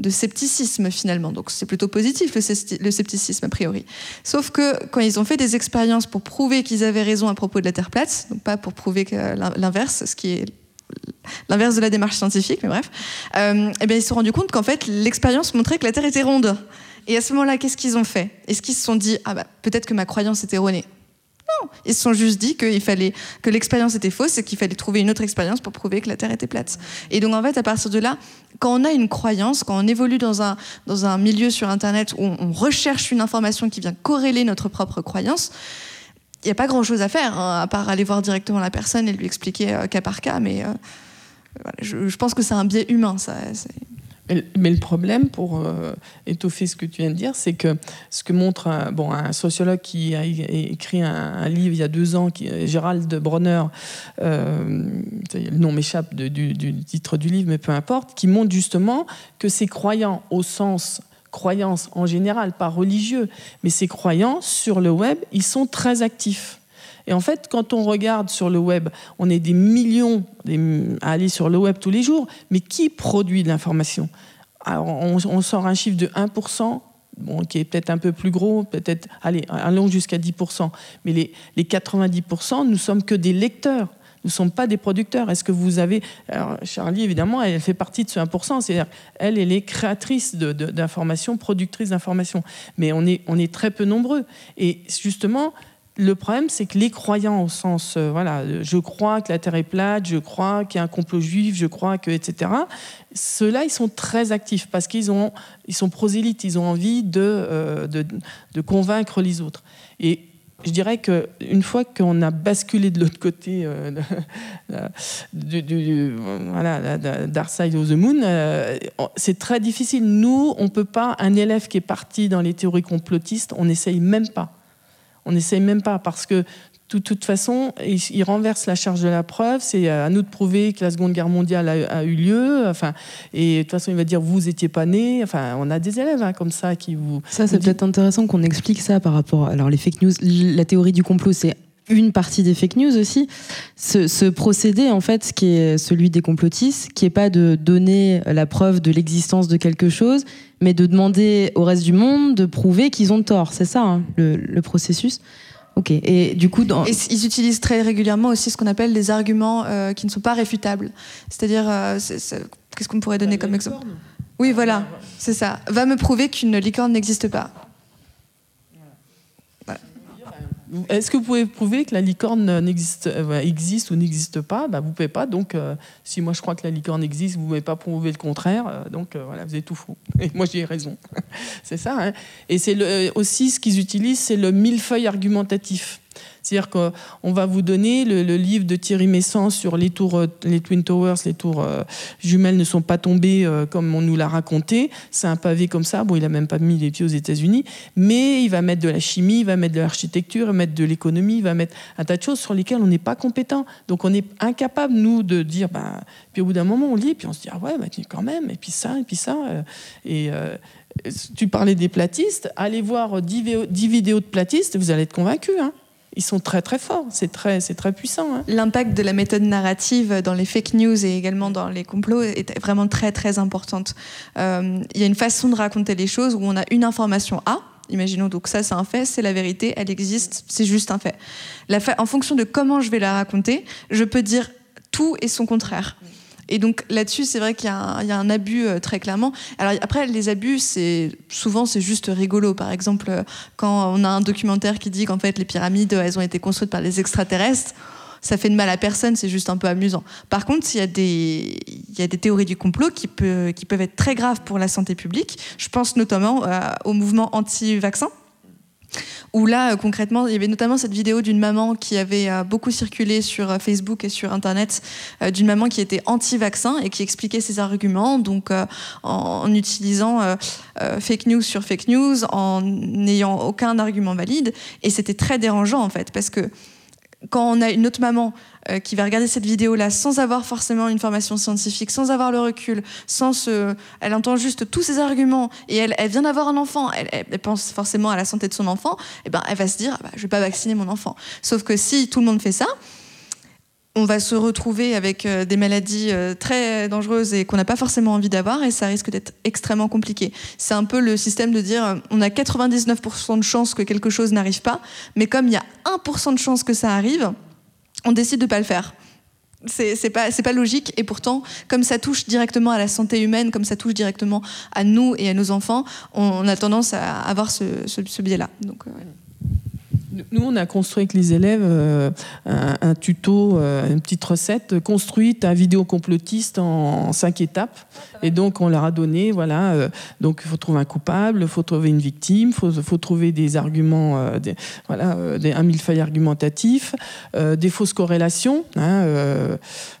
de scepticisme finalement. Donc c'est plutôt positif le scepticisme a priori. Sauf que quand ils ont fait des expériences pour prouver qu'ils avaient raison à propos de la Terre plate, donc pas pour prouver l'inverse, ce qui est l'inverse de la démarche scientifique, mais bref, euh, eh bien ils se sont rendus compte qu'en fait l'expérience montrait que la Terre était ronde. Et à ce moment-là, qu'est-ce qu'ils ont fait? Est-ce qu'ils se sont dit ah bah peut-être que ma croyance était erronée ils se sont juste dit que l'expérience était fausse et qu'il fallait trouver une autre expérience pour prouver que la Terre était plate. Et donc en fait, à partir de là, quand on a une croyance, quand on évolue dans un, dans un milieu sur Internet où on, recherche une information qui vient corréler notre propre croyance, il n'y a pas grand-chose à faire, hein, à part aller voir directement la personne et lui expliquer euh, cas par cas. Mais euh, je, je, pense que c'est un biais humain, ça. Mais le problème, pour euh, étoffer ce que tu viens de dire, c'est que ce que montre un, sociologue qui a écrit un, livre il y a deux ans, Gérald Bronner, euh, le nom m'échappe du, titre du livre, mais peu importe, qui montre justement que ces croyants au sens croyance en général, pas religieux, mais ces croyants sur le web, ils sont très actifs. Et en fait, quand on regarde sur le web, on est des millions à aller sur le web tous les jours, mais qui produit de l'information? On, sort un chiffre de 1%, bon, qui est peut-être un peu plus gros, peut-être, allez, allons jusqu'à 10%, mais les, les 90%, nous sommes que des lecteurs. Nous ne sommes pas des producteurs. Est-ce que vous avez. Alors, Charlie, évidemment, elle fait partie de ce 1%. C'est-à-dire, elle, elle est créatrice d'informations, productrice d'informations. Mais on est, on est très peu nombreux. Et justement, le problème, c'est que les croyants, au sens, euh, voilà, je crois que la Terre est plate, je crois qu'il y a un complot juif, je crois que, etc. Ceux-là, ils sont très actifs parce qu'ils ils sont prosélytes, ils ont envie de, euh, de, convaincre les autres. Et je dirais qu'une fois qu'on a basculé de l'autre côté euh, voilà, of the Moon, c'est très difficile. Nous, on peut pas, un élève qui est parti dans les théories complotistes, on n'essaye même pas. On n'essaye même pas parce que de toute façon, il, renverse la charge de la preuve. C'est à nous de prouver que la Seconde Guerre mondiale a, eu lieu. Enfin, et de toute façon, il va dire vous étiez pas né. Enfin, on a des élèves hein, comme ça qui vous. Ça, c'est peut-être intéressant qu'on explique ça par rapport. Alors, les fake news, la théorie du complot, c'est une partie des fake news aussi. Ce, procédé, en fait, qui est celui des complotistes, qui est pas de donner la preuve de l'existence de quelque chose, mais de demander au reste du monde de prouver qu'ils ont tort. C'est ça, hein, le, processus. Ok. Et du coup, dans... ils utilisent très régulièrement aussi ce qu'on appelle des arguments euh, qui ne sont pas réfutables. C'est-à-dire, euh, qu'est-ce qu'on pourrait donner comme exemple? Oui, voilà, c'est ça. Va me prouver qu'une licorne n'existe pas. Est-ce que vous pouvez prouver que la licorne euh, existe ou n'existe pas? Bah, Vous ne pouvez pas. Donc, euh, si moi je crois que la licorne existe, vous ne pouvez pas prouver le contraire. Euh, donc, voilà, vous êtes tout fou. Et moi, j'ai raison. c'est ça. Hein. Et c'est aussi ce qu'ils utilisent, c'est le millefeuille argumentatif. C'est-à-dire qu'on va vous donner le, livre de Thierry Messant sur les tours, euh, les Twin Towers, les tours euh, jumelles ne sont pas tombées euh, comme on nous l'a raconté. C'est un pavé comme ça. Bon, il a même pas mis les pieds aux États-Unis, mais il va mettre de la chimie, il va mettre de l'architecture, il va mettre de l'économie, il va mettre un tas de choses sur lesquelles on n'est pas compétent. Donc on est incapable nous de dire. Bah, puis au bout d'un moment, on lit, puis on se dit ah ouais, bah, quand même, et puis ça, et puis ça, et tu parlais des platistes, allez voir 10, vidéos de platistes, vous allez être convaincus. Hein ils sont très très forts, c'est très, c'est très puissant. Hein. L'impact de la méthode narrative dans les fake news et également dans les complots est vraiment très très importante. Euh, il y a une façon de raconter les choses où on a une information A, imaginons donc ça c'est un fait, c'est la vérité, elle existe, c'est juste un fait. En fonction de comment je vais la raconter, je peux dire tout et son contraire. Et donc là-dessus, c'est vrai qu'il y, a un abus euh, très clairement. Alors après, les abus, c'est souvent c'est juste rigolo. Par exemple, euh, quand on a un documentaire qui dit qu'en fait les pyramides, elles ont été construites par les extraterrestres ça fait de mal à personne, c'est juste un peu amusant. Par contre, il y a des, théories du complot qui, peuvent être très graves pour la santé publique. Je pense notamment euh, au mouvement anti-vaccin où là, euh, concrètement, il y avait notamment cette vidéo d'une maman qui avait euh, beaucoup circulé sur euh, Facebook et sur Internet, d'une maman qui était anti-vaccin et qui expliquait ses arguments, donc en, utilisant fake news sur fake news, en n'ayant aucun argument valide. Et c'était très dérangeant, en fait, parce que quand on a une autre maman euh, qui va regarder cette vidéo-là sans avoir forcément une formation scientifique, sans avoir le recul, sans se... Elle entend juste tous ces arguments et elle, elle vient d'avoir un enfant, elle, elle, pense forcément à la santé de son enfant, et eh ben elle va se dire, ah bah, je vais pas vacciner mon enfant. Sauf que si tout le monde fait ça, on va se retrouver avec euh, des maladies euh, très dangereuses et qu'on n'a pas forcément envie d'avoir et ça risque d'être extrêmement compliqué. C'est un peu le système de dire on a 99% de chances que quelque chose n'arrive pas, mais comme il y a 1% de chances que ça arrive, on décide de pas le faire. C'est pas, pas logique et pourtant, comme ça touche directement à la santé humaine, comme ça touche directement à nous et à nos enfants, on, a tendance à avoir ce, biais-là. Euh, nous, on a construit avec les élèves euh, un, tuto, euh, une petite recette construite à vidéo complotiste en, cinq étapes. Et donc, on leur a donné, voilà, euh, donc il faut trouver un coupable, il faut trouver une victime, il faut, faut, trouver des arguments, des, voilà, des, un millefeuille argumentatif, des fausses corrélations. Hein,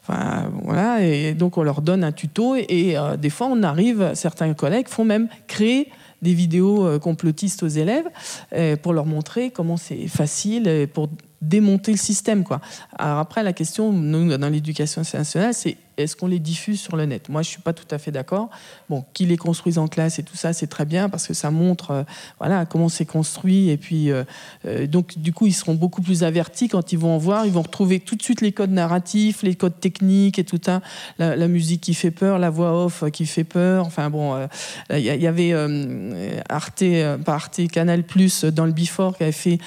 enfin, voilà, et donc, on leur donne un tuto. Et, et des fois, on arrive, certains collègues font même créer des vidéos euh, complotistes aux élèves euh, pour leur montrer comment c'est facile, pour démonter le système. Quoi. Alors après, la question, nous, dans l'éducation nationale, c'est est-ce qu'on les diffuse sur le net? Moi, je suis pas tout à fait d'accord. Bon, qu'ils les construisent en classe et tout ça, c'est très bien parce que ça montre, euh, voilà, comment c'est construit. Et puis, euh, euh, donc, du coup, ils seront beaucoup plus avertis quand ils vont en voir. Ils vont retrouver tout de suite les codes narratifs, les codes techniques et tout ça. La, musique qui fait peur, la voix off qui fait peur. Enfin bon, il y, avait Arte, pas Arte, Canal Plus dans le Before qui avait fait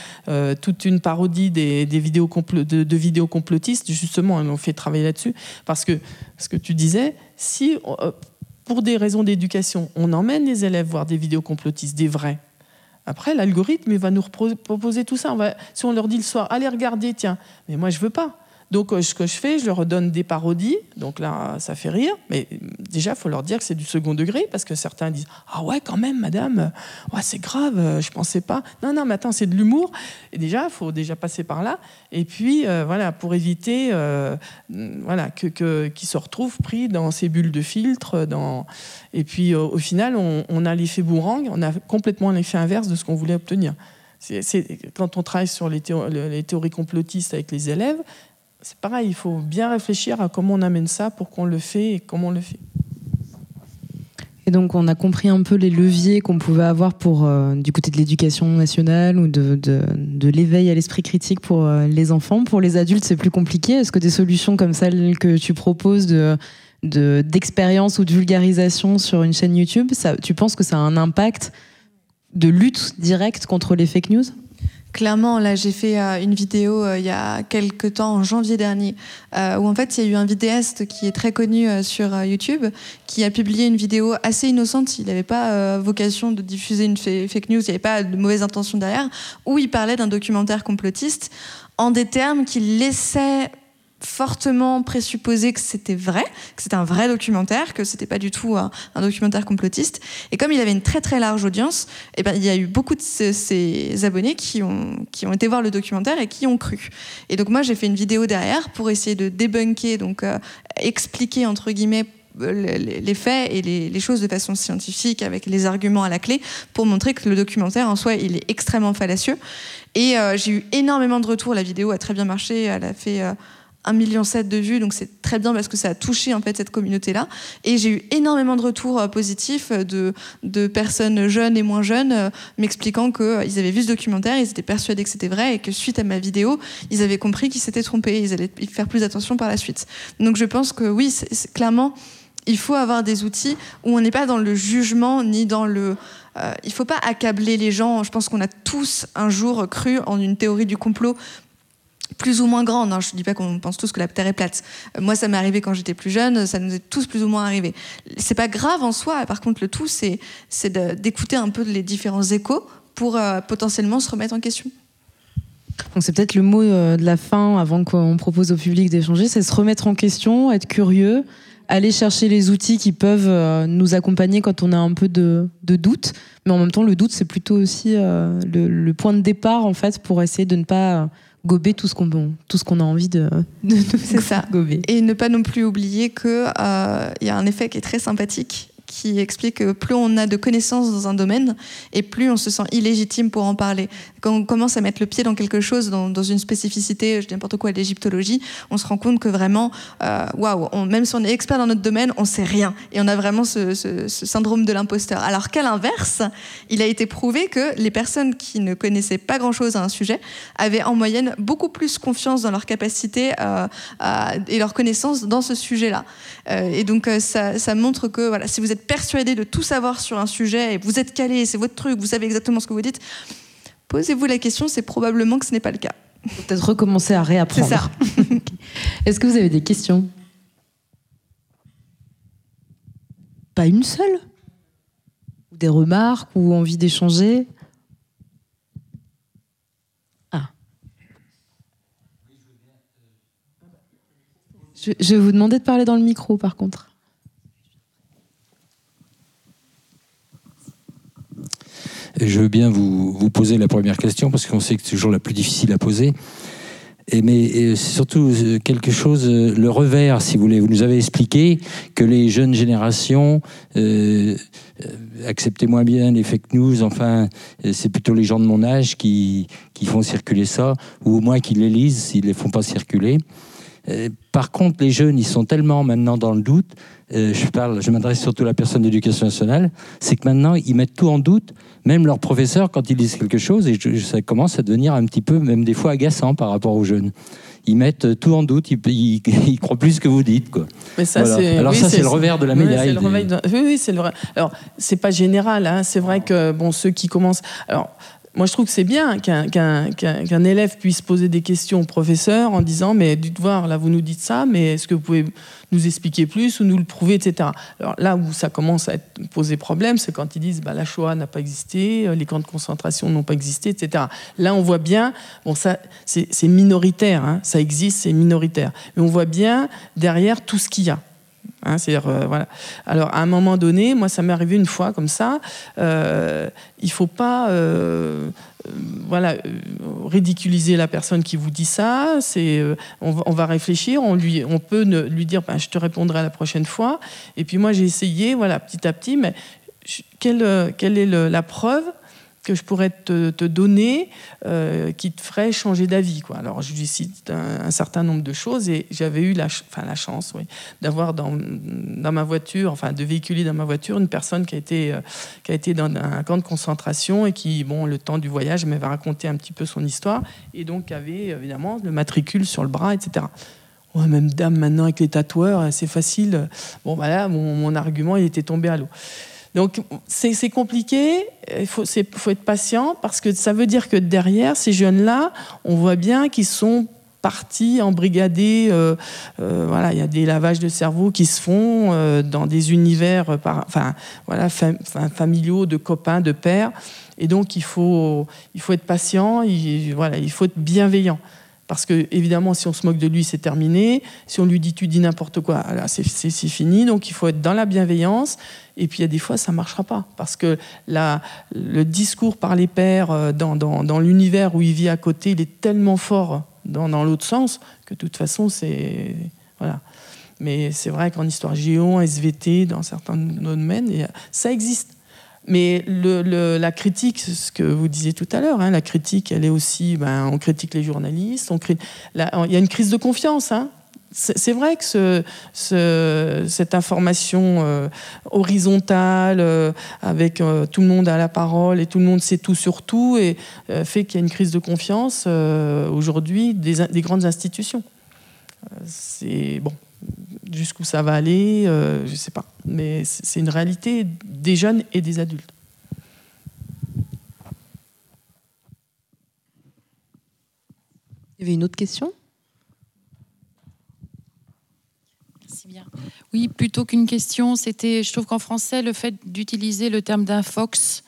toute une parodie des, vidéos de, vidéos complotistes. Justement, ils ont fait travailler là-dessus parce que ce que tu disais, si euh, pour des raisons d'éducation, on emmène les élèves voir des vidéos complotistes, des vrais, après l'algorithme va nous proposer tout ça. si on leur dit le soir, allez regarder, tiens, mais moi je veux pas. Donc, euh, ce que je fais, je leur donne des parodies. Donc là, ça fait rire. Mais déjà, il faut leur dire que c'est du second degré parce que certains disent Ah ouais, quand même, madame, ouais, c'est grave, euh, je pensais pas. Non, non, mais attends, c'est de l'humour. Et déjà, il faut déjà passer par là. Et puis, euh, voilà, pour éviter voilà, que, qu'ils se retrouvent pris dans ces bulles de filtre. Dans... Et puis, au final, on, a l'effet boomerang, on a complètement l'effet inverse de ce qu'on voulait obtenir. C'est, quand on travaille sur les théories complotistes avec les élèves, c'est pareil, il faut bien réfléchir à comment on amène ça pour qu'on le fait et comment on le fait. Et donc, on a compris un peu les leviers qu'on pouvait avoir pour, euh, du côté de l'éducation nationale ou de, de, l'éveil à l'esprit critique pour euh, les enfants. Pour les adultes, c'est plus compliqué. Est-ce que des solutions comme celles que tu proposes de, d'expérience ou de vulgarisation sur une chaîne YouTube, tu penses que ça a un impact de lutte directe contre les fake news? Clairement, là, j'ai fait euh, une vidéo euh, il y a quelques temps, en janvier dernier, euh, où en fait, il y a eu un vidéaste qui est très connu sur YouTube, qui a publié une vidéo assez innocente. Il n'avait pas vocation de diffuser une fake news, il n'y avait pas de mauvaises intentions derrière, où il parlait d'un documentaire complotiste en des termes qui laissaient fortement présupposé que c'était vrai, que c'était un vrai documentaire, que c'était pas du tout un, documentaire complotiste. Et comme il avait une très très large audience, eh ben, il y a eu beaucoup de ces, abonnés qui ont, qui ont été voir le documentaire et qui ont cru. Et donc moi j'ai fait une vidéo derrière pour essayer de débunker, donc euh, expliquer entre guillemets les faits et les, choses de façon scientifique avec les arguments à la clé pour montrer que le documentaire en soi il est extrêmement fallacieux et euh, j'ai eu énormément de retours la vidéo a très bien marché elle a fait euh, 1,7 million de vues, donc c'est très bien parce que ça a touché en fait cette communauté-là. Et j'ai eu énormément de retours euh, positifs euh, de, personnes jeunes et moins jeunes euh, m'expliquant qu'ils avaient vu ce documentaire, ils étaient persuadés que c'était vrai et que suite à ma vidéo, ils avaient compris qu'ils s'étaient trompés, ils allaient faire plus attention par la suite. Donc je pense que oui, clairement, il faut avoir des outils où on n'est pas dans le jugement ni dans le... il ne faut pas accabler les gens. Je pense qu'on a tous un jour cru en une théorie du complot plus ou moins grande. Hein. Je ne dis pas qu'on pense tous que la Terre est plate. Euh, moi, ça m'est arrivé quand j'étais plus jeune, ça nous est tous plus ou moins arrivé. C'est pas grave en soi, par contre, le tout, c'est d'écouter un peu les différents échos pour euh, potentiellement se remettre en question. Donc c'est peut-être le mot euh, de la fin avant qu'on propose au public d'échanger, c'est se remettre en question, être curieux, aller chercher les outils qui peuvent nous accompagner quand on a un peu de, doute. Mais en même temps, le doute, c'est plutôt aussi le, le, point de départ en fait pour essayer de ne pas gober tout ce qu'on tout ce qu'on a envie de, de, c'est ça gober et ne pas non plus oublier que euh, il y a un effet qui est très sympathique qui explique que plus on a de connaissances dans un domaine et plus on se sent illégitime pour en parler. Quand on commence à mettre le pied dans quelque chose, dans, une spécificité, je dis n'importe quoi, l'égyptologie, on se rend compte que vraiment, euh, waouh, même si on est expert dans notre domaine, on sait rien et on a vraiment ce, syndrome de l'imposteur. Alors qu'à l'inverse, il a été prouvé que les personnes qui ne connaissaient pas grand-chose à un sujet avaient en moyenne beaucoup plus confiance dans leur capacité euh, et leur connaissance dans ce sujet-là. Euh, et donc ça, ça montre que voilà, si vous êtes persuadé de tout savoir sur un sujet et vous êtes calé, c'est votre truc, vous savez exactement ce que vous dites, posez-vous la question, c'est probablement que ce n'est pas le cas. Peut-être recommencer à réapprendre. C'est ça. Est-ce que vous avez des questions? Pas une seule? Des remarques ou envie d'échanger? Ah. je vais vous demander de parler dans le micro, par contre. Je veux bien vous, poser la première question parce qu'on sait que c'est toujours la plus difficile à poser. Et mais c'est surtout euh, quelque chose, euh, le revers, si vous voulez. Vous nous avez expliqué que les jeunes générations euh, acceptaient moins bien les fake news. Enfin, c'est plutôt les gens de mon âge qui, qui font circuler ça, ou au moins qui les lisent s'ils ne les font pas circuler. par contre, les jeunes, ils sont tellement maintenant dans le doute. Je parle, je m'adresse surtout à la personne d'éducation nationale. C'est que maintenant, ils mettent tout en doute même leurs professeurs, quand ils disent quelque chose, et ça commence à devenir un petit peu, même des fois, agaçant par rapport aux jeunes ils mettent tout en doute, ils, ils, croient plus ce que vous dites. Quoi. Mais ça, Alors ça, c'est le revers de la médaille. Oui, oui, c'est le vrai. Alors, c'est pas général. Hein. C'est vrai que bon, ceux qui commencent. Alors, moi, je trouve que c'est bien qu'un élève puisse poser des questions au professeur en disant Mais dites voir, là, vous nous dites ça, mais est-ce que vous pouvez nous expliquer plus ou nous le prouver, etc. Alors là où ça commence à poser problème, c'est quand ils disent bah, La Shoah n'a pas existé, euh, les camps de concentration n'ont pas existé, etc. Là, on voit bien, bon, ça, c'est minoritaire, hein, ça existe, c'est minoritaire. Mais on voit bien derrière tout ce qu'il y a. Hein, euh, voilà. Alors, à un moment donné, moi, ça m'est arrivé une fois comme ça. Euh, il faut pas, euh, voilà, ridiculiser la personne qui vous dit ça. C'est, on, va réfléchir. On lui, on peut lui dire, ben, je te répondrai la prochaine fois. Et puis moi, j'ai essayé, voilà, petit à petit, mais quelle, quelle est la preuve que je pourrais te, donner euh, qui te ferait changer d'avis. Alors, je lui cite un, certain nombre de choses et j'avais eu la, chance d'avoir dans, ma voiture, enfin, de véhiculer dans ma voiture une personne qui a été, euh, dans un camp de concentration et qui, bon, le temps du voyage, m'avait raconté un petit peu son histoire et donc avait évidemment le matricule sur le bras, etc. Ouais, même dame maintenant avec les tatoueurs, c'est facile. Bon, voilà, mon, mon argument, il était tombé à l'eau. Donc c'est compliqué, il faut, être patient parce que ça veut dire que derrière ces jeunes-là, on voit bien qu'ils sont partis embrigadés. Euh, euh, voilà, il y a des lavages de cerveau qui se font euh, dans des univers, enfin voilà, familiaux de copains, de pères. Et donc il faut, il faut être patient, il, voilà, il faut être bienveillant. Parce que, évidemment, si on se moque de lui, c'est terminé. Si on lui dit tu dis n'importe quoi, c'est fini. Donc, il faut être dans la bienveillance. Et puis, il y a des fois, ça ne marchera pas. Parce que le discours par les pères euh, dans, l'univers où il vit à côté, il est tellement fort dans, l'autre sens que, de toute façon, c'est. Voilà. Mais c'est vrai qu'en histoire géo, SVT, dans certains domaines, ça existe. Mais la critique, ce que vous disiez tout à l'heure, hein, la critique, elle est aussi, ben, on critique les journalistes, il y a une crise de confiance. Hein. C'est vrai que ce, ce, cette information euh, horizontale, euh, avec euh, tout le monde à la parole et tout le monde sait tout sur tout, fait qu'il y a une crise de confiance aujourd'hui des, des, grandes institutions. C'est bon, jusqu'où ça va aller, je ne sais pas. Mais c'est une réalité des jeunes et des adultes. Il y avait une autre question? Oui, plutôt qu'une question, c'était, je trouve qu'en français, le fait d'utiliser le terme d'infox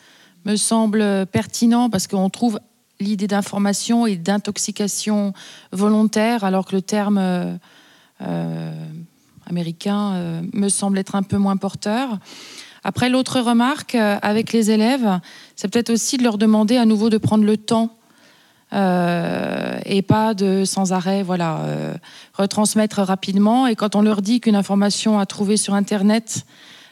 me semble pertinent parce qu'on trouve l'idée d'information et d'intoxication volontaire, alors que le terme euh, euh, américain euh, me semble être un peu moins porteur. Après, l'autre remarque euh, avec les élèves, c'est peut-être aussi de leur demander à nouveau de prendre le temps euh, et pas de sans arrêt voilà, retransmettre rapidement. Et quand on leur dit qu'une information à trouver sur Internet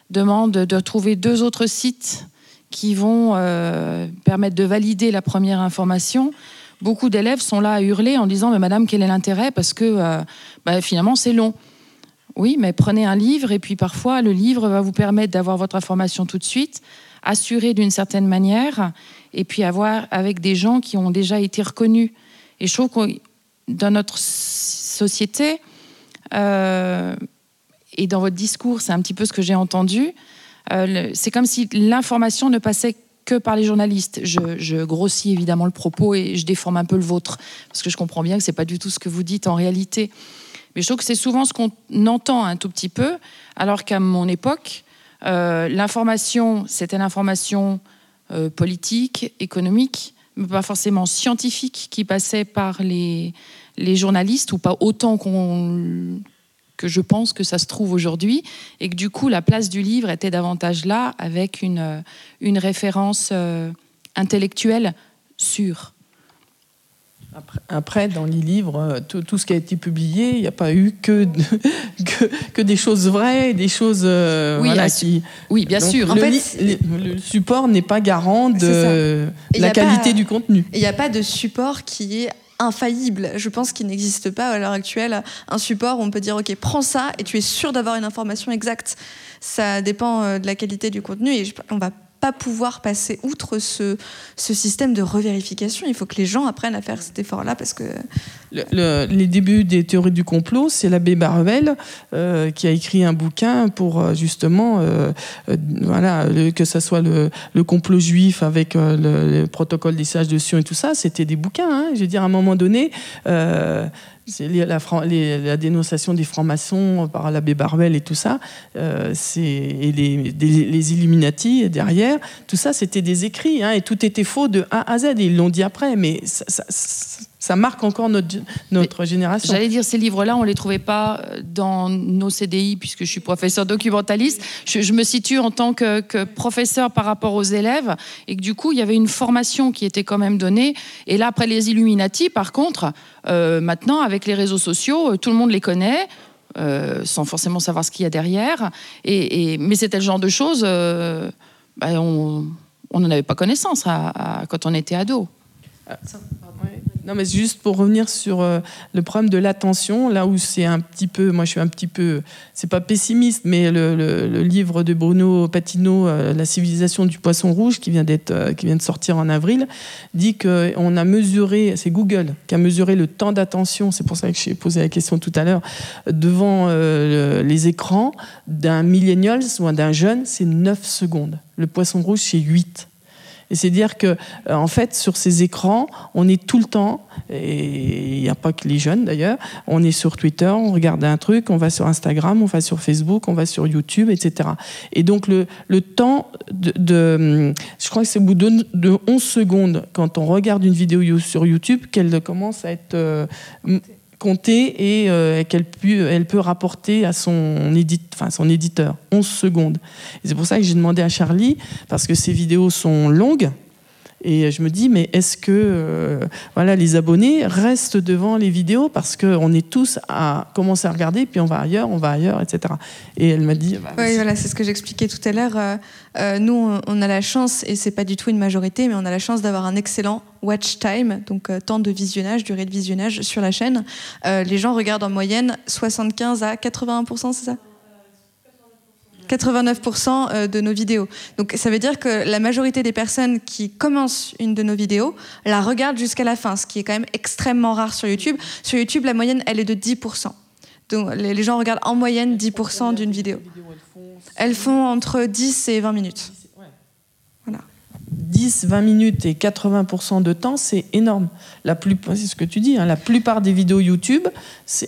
demande de trouver deux autres sites qui vont permettre de valider la première information, beaucoup d'élèves sont là à hurler en disant Mais madame, quel est l'intérêt? Parce que bah, finalement, c'est long. Oui, mais prenez un livre et puis parfois le livre va vous permettre d'avoir votre information tout de suite, assurée d'une certaine manière, et puis avoir avec des gens qui ont déjà été reconnus. Et je trouve que dans notre société, euh, et dans votre discours, c'est un petit peu ce que j'ai entendu, euh, c'est comme si l'information ne passait que par les journalistes. Je, grossis évidemment le propos et je déforme un peu le vôtre, parce que je comprends bien que ce n'est pas du tout ce que vous dites en réalité. Mais je trouve que c'est souvent ce qu'on entend un tout petit peu, alors qu'à mon époque, euh, l'information, c'était l'information euh, politique, économique, mais pas forcément scientifique, qui passait par les, les journalistes, ou pas autant que je pense que ça se trouve aujourd'hui, et que du coup, la place du livre était davantage là, avec une, une référence euh, intellectuelle sûre. Après, dans les livres, euh, tout, ce qui a été publié, il n'y a pas eu que, que, des choses vraies, des choses euh, oui, qui... oui, bien sûr. En le, fait, le, support n'est pas garant de la qualité du contenu. Il n'y a pas de support qui est infaillible. Je pense qu'il n'existe pas à l'heure actuelle un support où on peut dire ok prends ça et tu es sûr d'avoir une information exacte. Ça dépend euh, de la qualité du contenu et on va pas pouvoir passer outre ce, ce système de revérification. Il faut que les gens apprennent à faire cet effort-là parce que... les débuts des théories du complot, c'est l'abbé Barvel euh, qui a écrit un bouquin pour euh, justement, euh, voilà, que ce soit le, complot juif avec le, protocole des sages de Sion et tout ça, c'était des bouquins. Hein. Je veux dire, à un moment donné, la, dénonciation des francs-maçons par l'abbé Barbel et tout ça, euh, et les, Illuminati derrière, tout ça c'était des écrits, hein, et tout était faux de A à Z, et ils l'ont dit après, mais ça marque encore notre, notre génération. J'allais dire, ces livres-là, on ne les trouvait pas euh, dans nos CDI, puisque je suis professeur documentaliste. Je, me situe en tant que, professeur par rapport aux élèves, et que du coup, il y avait une formation qui était quand même donnée. Et là, après les Illuminati, par contre, euh, maintenant, avec les réseaux sociaux, euh, tout le monde les connaît. sans forcément savoir ce qu'il y a derrière. Et, mais c'était le genre de choses, bah, on n'en avait pas connaissance quand on était ado. Ah, ça, Non, mais juste pour revenir sur euh, le problème de l'attention, là où c'est un petit peu, moi je suis un petit peu, c'est pas pessimiste, mais le, livre de Bruno Patino, euh, La civilisation du poisson rouge, qui vient, d'être, euh, qui vient de sortir en avril, dit qu'on a mesuré, c'est Google qui a mesuré le temps d'attention, c'est pour ça que j'ai posé la question tout à l'heure, devant le- les écrans d'un millennial ou d'un jeune, c'est 9 secondes. Le poisson rouge, c'est 8. Et c'est dire que, euh, en fait, sur ces écrans, on est tout le temps, et il n'y a pas que les jeunes d'ailleurs, on est sur Twitter, on regarde un truc, on va sur Instagram, on va sur Facebook, on va sur YouTube, etc. Et donc, le, le temps de, Je crois que c'est au bout de, de 11 secondes, quand on regarde une vidéo sur YouTube, qu'elle commence à être. euh, m- comptée et euh, qu'elle peut, elle peut rapporter à son, éditeur. 11 secondes. C'est pour ça que j'ai demandé à Charlie, parce que ces vidéos sont longues, et je me dis, mais est-ce que euh, voilà, les abonnés restent devant les vidéos parce qu'on est tous à commencer à regarder, puis on va ailleurs, on va ailleurs, etc. Et elle m'a dit, bah, Oui, voilà, c'est ce que j'expliquais tout à l'heure. Euh, euh, nous, on- a la chance, et c'est pas du tout une majorité, mais on a la chance d'avoir un excellent watch time, donc euh, temps de visionnage, durée de visionnage sur la chaîne. Les gens regardent en moyenne 75 à 81%, c'est ça? 89% euh, de nos vidéos. Donc ça veut dire que la majorité des personnes qui commencent une de nos vidéos la regardent jusqu'à la fin, ce qui est quand même extrêmement rare sur YouTube. Sur YouTube, la moyenne, elle est de 10%. Donc les les gens regardent en moyenne 10% d'une vidéo. Elles font entre 10 et 20 minutes. 10, 20 minutes et 80% de temps, c'est énorme. La plus, c'est ce que tu dis, hein, la plupart des vidéos YouTube,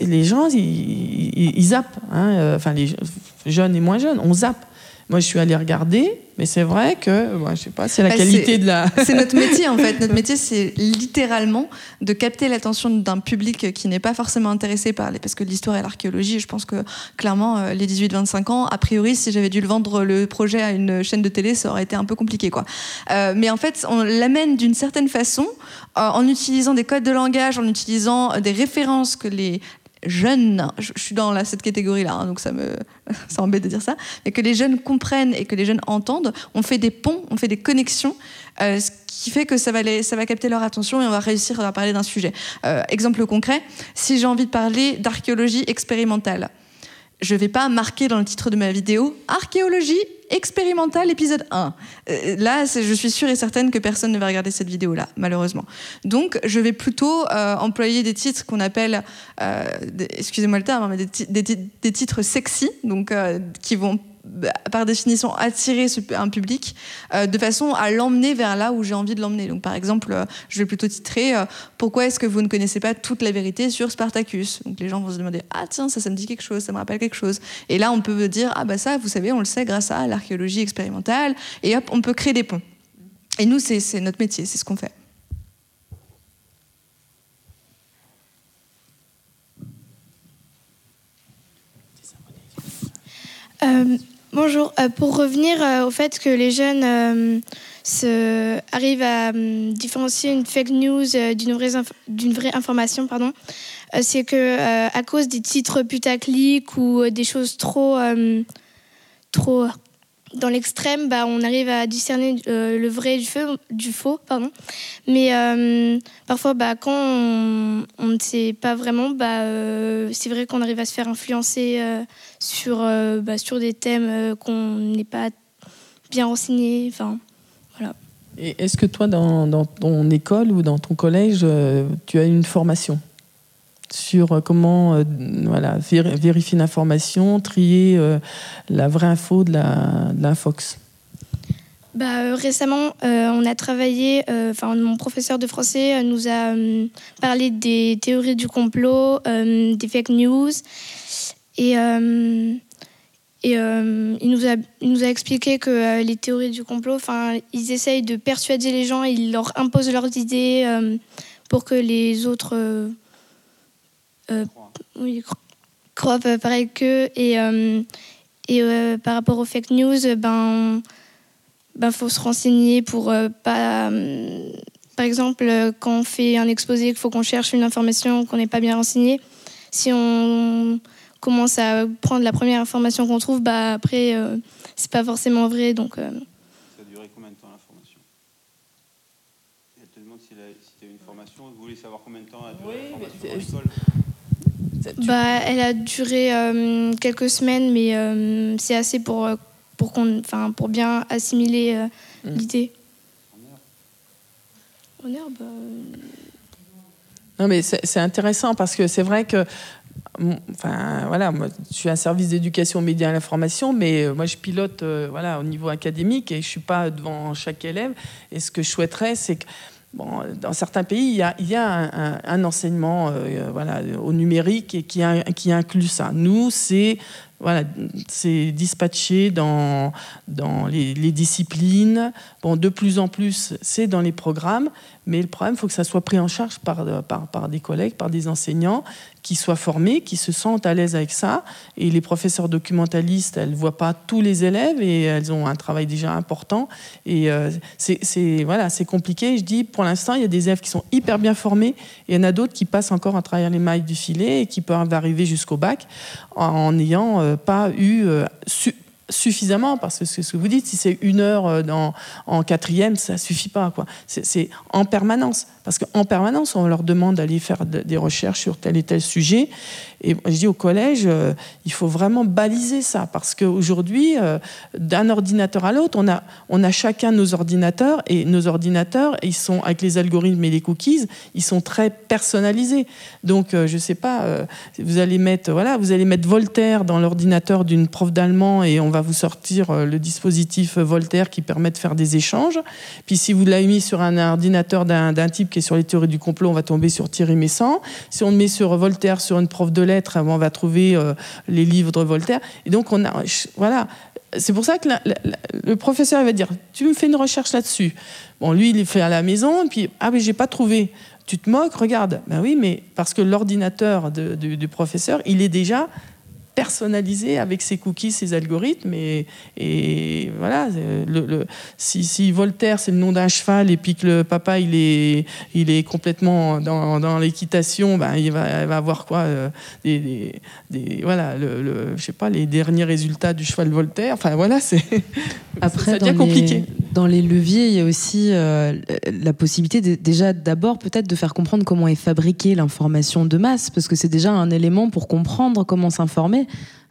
les gens, ils, ils- ils zappent. hein, euh, enfin, les je- jeunes et moins jeunes, on zappe. Moi, je suis allée regarder, mais c'est vrai que, moi, je sais pas, c'est la Bah, qualité de la. C'est notre métier en fait. Notre métier, c'est littéralement de capter l'attention d'un public qui n'est pas forcément intéressé par les. Parce que l'histoire et l'archéologie, je pense que clairement, euh, les 18-25 ans, a priori, si j'avais dû le vendre le projet à une chaîne de télé, ça aurait été un peu compliqué quoi. Euh, mais en fait, on l'amène d'une certaine façon euh, en utilisant des codes de langage, en utilisant des références que les jeunes, je, suis dans cette catégorie-là, hein, donc ça me, ça m'embête de dire ça, mais que les jeunes comprennent et que les jeunes entendent, on fait des ponts, on fait des connexions, euh, ce qui fait que ça va, les, ça va capter leur attention et on va réussir à parler d'un sujet. Euh, exemple concret, si j'ai envie de parler d'archéologie expérimentale, je vais pas marquer dans le titre de ma vidéo archéologie expérimentale épisode 1. Euh, là, je suis sûre et certaine que personne ne va regarder cette vidéo-là, malheureusement. Donc, je vais plutôt euh, employer des titres qu'on appelle, euh, excusez-moi le terme, hein, mais des, des ti- des titres sexy, donc qui vont par définition attirer un public euh, de façon à l'emmener vers là où j'ai envie de l'emmener. Donc par exemple, euh, je vais plutôt titrer euh, Pourquoi est-ce que vous ne connaissez pas toute la vérité sur Spartacus? Donc les gens vont se demander Ah tiens, ça, ça me dit quelque chose, ça me rappelle quelque chose. Et là, on peut dire Ah bah ça, vous savez, on le sait grâce à l'archéologie expérimentale. Et hop, on peut créer des ponts. Et nous, c'est notre métier, c'est ce qu'on fait. Bonjour. Euh, pour revenir euh, au fait que les jeunes euh, arrivent à euh, différencier une fake news d'une vraie, information, pardon, c'est que à cause des titres putaclic ou des choses trop, euh, trop dans l'extrême, bah, on arrive à discerner euh, le vrai du, feu, du faux. Pardon. Mais euh, parfois, bah, quand on, ne sait pas vraiment, bah, euh, c'est vrai qu'on arrive à se faire influencer sur, bah, sur des thèmes qu'on n'est pas bien renseigné. Et est-ce que toi, dans, ton école ou dans ton collège, tu as une formation? Sur euh, comment euh, voilà, vér- vérifier l'information, trier euh, la vraie info de la, l'infox bah, récemment, on a travaillé, enfin, mon professeur de français nous a parlé des théories du complot, des fake news. Et, et il, nous a, il nous a expliqué que les théories du complot, ils essayent de persuader les gens, ils leur imposent leurs idées pour que les autres oui, cro- croient pas pareil qu'eux. Et, euh, et euh, par rapport aux fake news, ben ben, faut se renseigner pour euh, pas. euh, par exemple, euh, quand on fait un exposé, qu'il faut qu'on cherche une information qu'on n'est pas bien renseigné. Si on commence à prendre la première information qu'on trouve, bah après, euh, c'est pas forcément vrai. Donc, euh, Ça a duré combien de temps l'information? Elle te demande si, tu as eu une formation. Vous voulez savoir combien de temps a Oui, duré la formation Bah, elle a duré euh, quelques semaines, mais euh, c'est assez pour, euh, pour, qu'on, enfin, pour bien assimiler euh, Mm. l'idée. En herbe bah, euh, Non, mais c'est c'est intéressant parce que c'est vrai que. Enfin, voilà, moi, je suis un service d'éducation aux médias et à l'information, mais moi, je pilote euh, voilà, au niveau académique et je ne suis pas devant chaque élève. Et ce que je souhaiterais, c'est que. Dans certains pays, il y a, un, enseignement euh, au numérique qui, qui inclut ça. Nous, c'est voilà, c'est dispatché dans, dans les, disciplines. Bon, de plus en plus, c'est dans les programmes, mais le problème, il faut que ça soit pris en charge par, par, par des collègues, par des enseignants qui soient formés, qui se sentent à l'aise avec ça. Et les professeurs documentalistes, elles ne voient pas tous les élèves et elles ont un travail déjà important. Et euh, c'est voilà, compliqué. Je dis, pour l'instant, il y a des élèves qui sont hyper bien formés et il y en a d'autres qui passent encore à travers les mailles du filet et qui peuvent arriver jusqu'au bac en n'ayant euh, pas eu euh, su- suffisamment, parce que c'est ce que vous dites, si c'est une heure euh, dans, en quatrième, ça suffit pas. C'est en permanence. Parce qu'en permanence, on leur demande d'aller faire de- des recherches sur tel et tel sujet. Et je dis au collège, euh, il faut vraiment baliser ça. Parce qu'aujourd'hui, euh, d'un ordinateur à l'autre, on a, on a chacun nos ordinateurs. Et nos ordinateurs, ils sont, avec les algorithmes et les cookies, ils sont très personnalisés. Donc, euh, je sais pas, vous allez mettre, voilà, vous allez mettre Voltaire dans l'ordinateur d'une prof d'allemand et on va vous sortir le dispositif Voltaire qui permet de faire des échanges. Puis si vous l'avez mis sur un ordinateur d'un type qui est sur les théories du complot, on va tomber sur Thierry Messant. Si on le met sur Voltaire, sur une prof de lettres, on va trouver euh, les livres de Voltaire. Et donc, on a, voilà. C'est pour ça que le professeur il va dire Tu me fais une recherche là-dessus. Bon, lui, il fait à la maison, et puis Ah, mais j'ai pas trouvé. Tu te moques, regarde. Ben oui, mais parce que l'ordinateur du professeur, il est déjà personnalisé avec ses cookies, ses algorithmes. Et, et voilà, euh, le, le- si, si Voltaire, c'est le nom d'un cheval, et puis que le papa, il est, il est complètement dans, dans l'équitation, ben, il, va, il va avoir quoi euh, des, des- des- Voilà, le, le- je sais pas, les derniers résultats du cheval Voltaire. Enfin, voilà, c'est. Après, ça devient les, compliqué. dans les leviers, il y a aussi euh, la possibilité de- déjà d'abord peut-être de faire comprendre comment est fabriquée l'information de masse, parce que c'est déjà un élément pour comprendre comment s'informer.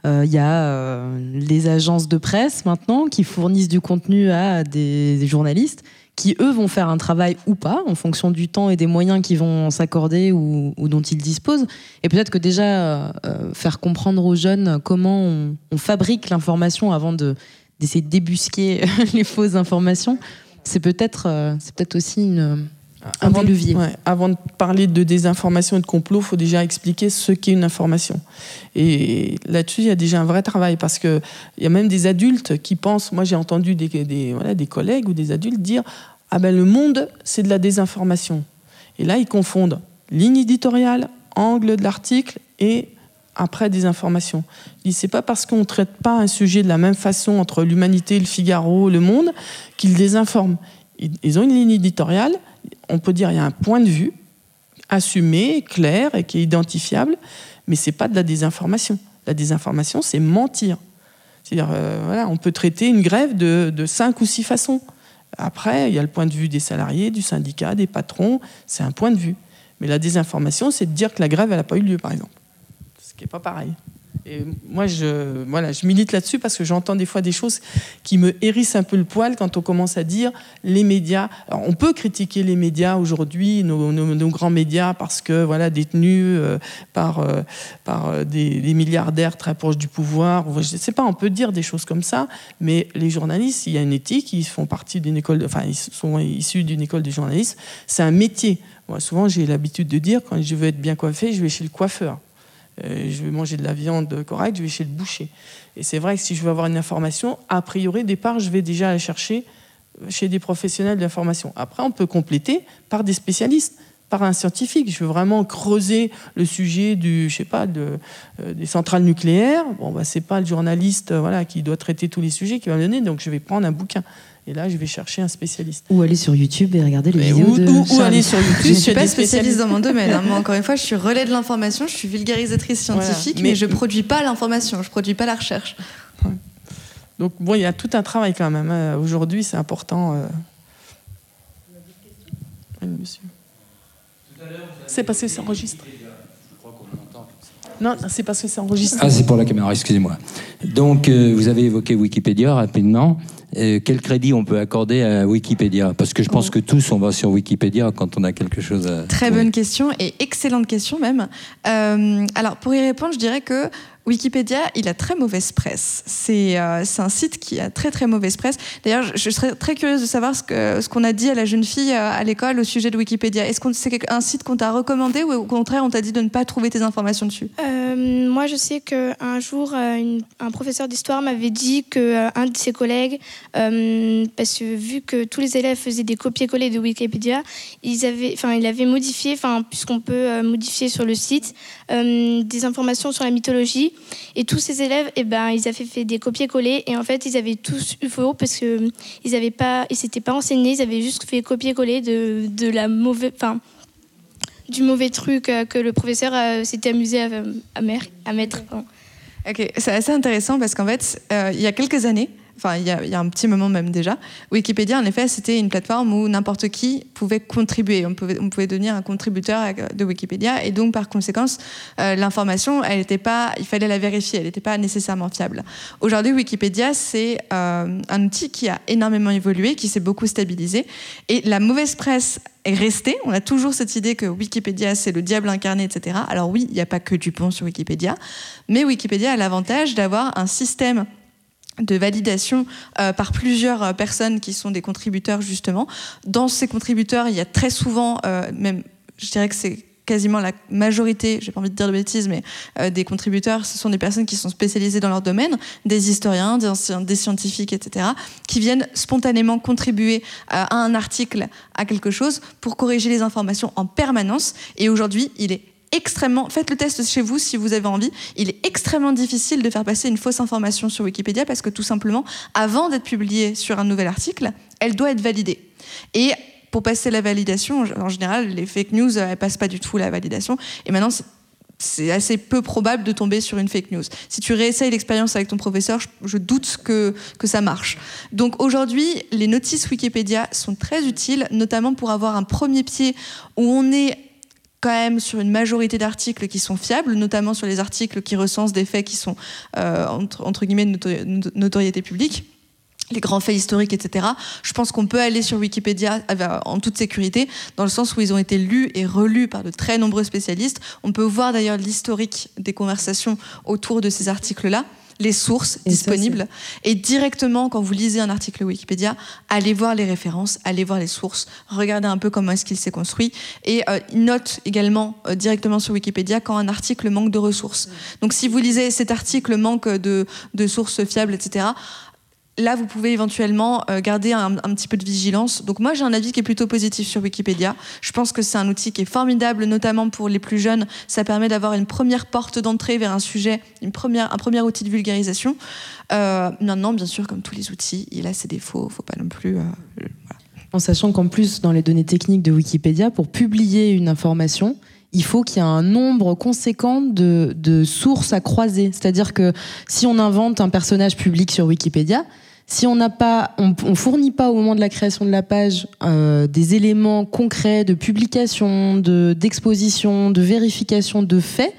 Euh, Il y a euh, les agences de presse maintenant qui fournissent du contenu à des, journalistes qui, eux, vont faire un travail ou pas en fonction du temps et des moyens qui vont s'accorder ou, dont ils disposent. Et peut-être que déjà euh, euh, faire comprendre aux jeunes comment on, fabrique l'information avant de d'essayer de débusquer les fausses informations, c'est peut-être euh, c'est peut-être aussi une, un Avant des de- leviers. ouais, avant de parler de désinformation et de complot, il faut déjà expliquer ce qu'est une information. Et là-dessus, il y a déjà un vrai travail parce qu'il y a même des adultes qui pensent. Moi, j'ai entendu des, des, voilà, des collègues ou des adultes dire Ah ben le monde, c'est de la désinformation. Et là, ils confondent ligne éditoriale, angle de l'article et après des informations. C'est pas parce qu'on ne traite pas un sujet de la même façon entre l'humanité, le Figaro, le Monde qu'ils désinforment. Ils ont une ligne éditoriale, on peut dire il y a un point de vue assumé, clair et qui est identifiable, mais c'est pas de la désinformation. La désinformation, c'est mentir. C'est-à-dire, euh, voilà, on peut traiter une grève de, cinq ou six façons. Après, il y a le point de vue des salariés, du syndicat, des patrons, c'est un point de vue. Mais la désinformation, c'est de dire que la grève, n'a pas eu lieu, par exemple. Ce qui n'est pas pareil. Et moi, je, voilà, je milite là-dessus parce que j'entends des fois des choses qui me hérissent un peu le poil quand on commence à dire les médias. Alors, on peut critiquer les médias aujourd'hui, nos, grands médias, parce que voilà, détenus euh, par, euh, par euh, des, des milliardaires très proches du pouvoir. Je ne sais pas, on peut dire des choses comme ça, mais les journalistes, il y a une éthique, ils font partie d'une école, enfin, ils sont issus d'une école de journalisme. C'est un métier. Moi, souvent, j'ai l'habitude de dire quand je veux être bien coiffé, je vais chez le coiffeur. Euh, je veux manger de la viande correcte, je vais chez le boucher. Et c'est vrai que si je veux avoir une information, a priori, au départ, je vais déjà la chercher chez des professionnels de l'information. Après, on peut compléter par des spécialistes, par un scientifique. Je veux vraiment creuser le sujet du, je sais pas, de, euh, des centrales nucléaires. Bon, bah, c'est pas le journaliste, euh, voilà, qui doit traiter tous les sujets qui va me donner. Donc, je vais prendre un bouquin. Et là, je vais chercher un spécialiste. Ou aller sur YouTube et regarder les Mais vidéos ou, de ou- ou Charlie. aller sur YouTube. Je y suis a pas spécialiste dans mon domaine, hein. Moi, encore une fois, je suis relais de l'information, je suis vulgarisatrice scientifique, Voilà. mais, Mais- je produis pas l'information, je produis pas la recherche. Donc bon, il y a tout un travail quand même. hein. Aujourd'hui, c'est important. euh. Oui, monsieur. C'est parce que c'est enregistré. Non, c'est parce que c'est enregistré. Ah, c'est pour la caméra, excusez-moi. Donc, euh, vous avez évoqué Wikipédia rapidement. Euh, quel crédit on peut accorder à Wikipédia? Parce que je pense Oh. que tous, on va sur Wikipédia quand on a quelque chose à... Très bonne question et excellente question même. Euh, alors pour y répondre, je dirais que Wikipédia, il a très mauvaise presse. C'est euh, un site qui a très très mauvaise presse. D'ailleurs, je, serais très curieuse de savoir ce que ce qu'on a dit à la jeune fille euh, à l'école au sujet de Wikipédia. Est-ce que c'est un site qu'on t'a recommandé ou au contraire on t'a dit de ne pas trouver tes informations dessus? Euh, moi, je sais qu'un jour, euh, un professeur d'histoire m'avait dit qu'un de ses collègues, parce que vu que tous les élèves faisaient des copier-coller de Wikipédia, ils avaient, il avait modifié, puisqu'on peut modifier sur le site, des informations sur la mythologie. Et tous ces élèves, eh ben, ils avaient fait des copier-coller et en fait, ils avaient tous eu faux parce que ils avaient pas, ils s'étaient pas enseignés, ils avaient juste fait copier-coller de, la mauvaise, enfin, du mauvais truc euh, que le professeur euh, s'était amusé à, mettre. Ok, c'est assez intéressant parce qu'en fait, euh, il y a quelques années, enfin il y, a, un petit moment même déjà, Wikipédia en effet c'était une plateforme où n'importe qui pouvait contribuer, on pouvait, devenir un contributeur de Wikipédia et donc par conséquence euh, l'information, elle était pas, il fallait la vérifier, elle n'était pas nécessairement fiable. Aujourd'hui Wikipédia c'est euh, un outil qui a énormément évolué, qui s'est beaucoup stabilisé et la mauvaise presse est restée. On a toujours cette idée que Wikipédia c'est le diable incarné, etc. Alors oui, il n'y a pas que du bon sur Wikipédia, mais Wikipédia a l'avantage d'avoir un système de validation euh, par plusieurs euh, personnes qui sont des contributeurs justement. Dans ces contributeurs, il y a très souvent, euh, même je dirais que c'est quasiment la majorité, j'ai pas envie de dire de bêtises, mais des contributeurs, ce sont des personnes qui sont spécialisées dans leur domaine, des historiens, des, scientifiques, etc., qui viennent spontanément contribuer à un article, à quelque chose, pour corriger les informations en permanence. Et aujourd'hui, il est extrêmement. Faites le test chez vous si vous avez envie. Il est extrêmement difficile de faire passer une fausse information sur Wikipédia parce que tout simplement, avant d'être publiée sur un nouvel article, elle doit être validée. Et pour passer la validation, en général, les fake news, euh, elles passent pas du tout la validation. Et maintenant, c'est- assez peu probable de tomber sur une fake news. Si tu réessayes l'expérience avec ton professeur, je doute que, que ça marche. Donc aujourd'hui, les notices Wikipédia sont très utiles, notamment pour avoir un premier pied où on est quand même sur une majorité d'articles qui sont fiables, notamment sur les articles qui recensent des faits qui sont euh, entre, entre guillemets de notori- de notoriété publique les grands faits historiques, etc. Je pense qu'on peut aller sur Wikipédia euh, en toute sécurité, dans le sens où ils ont été lus et relus par de très nombreux spécialistes. On peut voir d'ailleurs l'historique des conversations autour de ces articles-là, les sources Et ça, disponibles. Et directement, quand vous lisez un article Wikipédia, allez voir les références, allez voir les sources, regardez un peu comment est-ce qu'il s'est construit. Et euh, note également euh, directement sur Wikipédia quand un article manque de ressources. Donc si vous lisez cet article manque de, de sources fiables, etc., là, vous pouvez éventuellement euh, garder un, petit peu de vigilance. Donc moi, j'ai un avis qui est plutôt positif sur Wikipédia. Je pense que c'est un outil qui est formidable, notamment pour les plus jeunes. Ça permet d'avoir une première porte d'entrée vers un sujet, une première, un premier outil de vulgarisation. Euh, maintenant, bien sûr, comme tous les outils, il a ses défauts. Faut pas non plus. euh. En sachant qu'en plus, dans les données techniques de Wikipédia, pour publier une information, il faut qu'il y ait un nombre conséquent de, de sources à croiser. C'est-à-dire que si on invente un personnage public sur Wikipédia, si on n'a pas, on, on fournit pas au moment de la création de la page euh, des éléments concrets de publication, de d'exposition, de vérification de faits,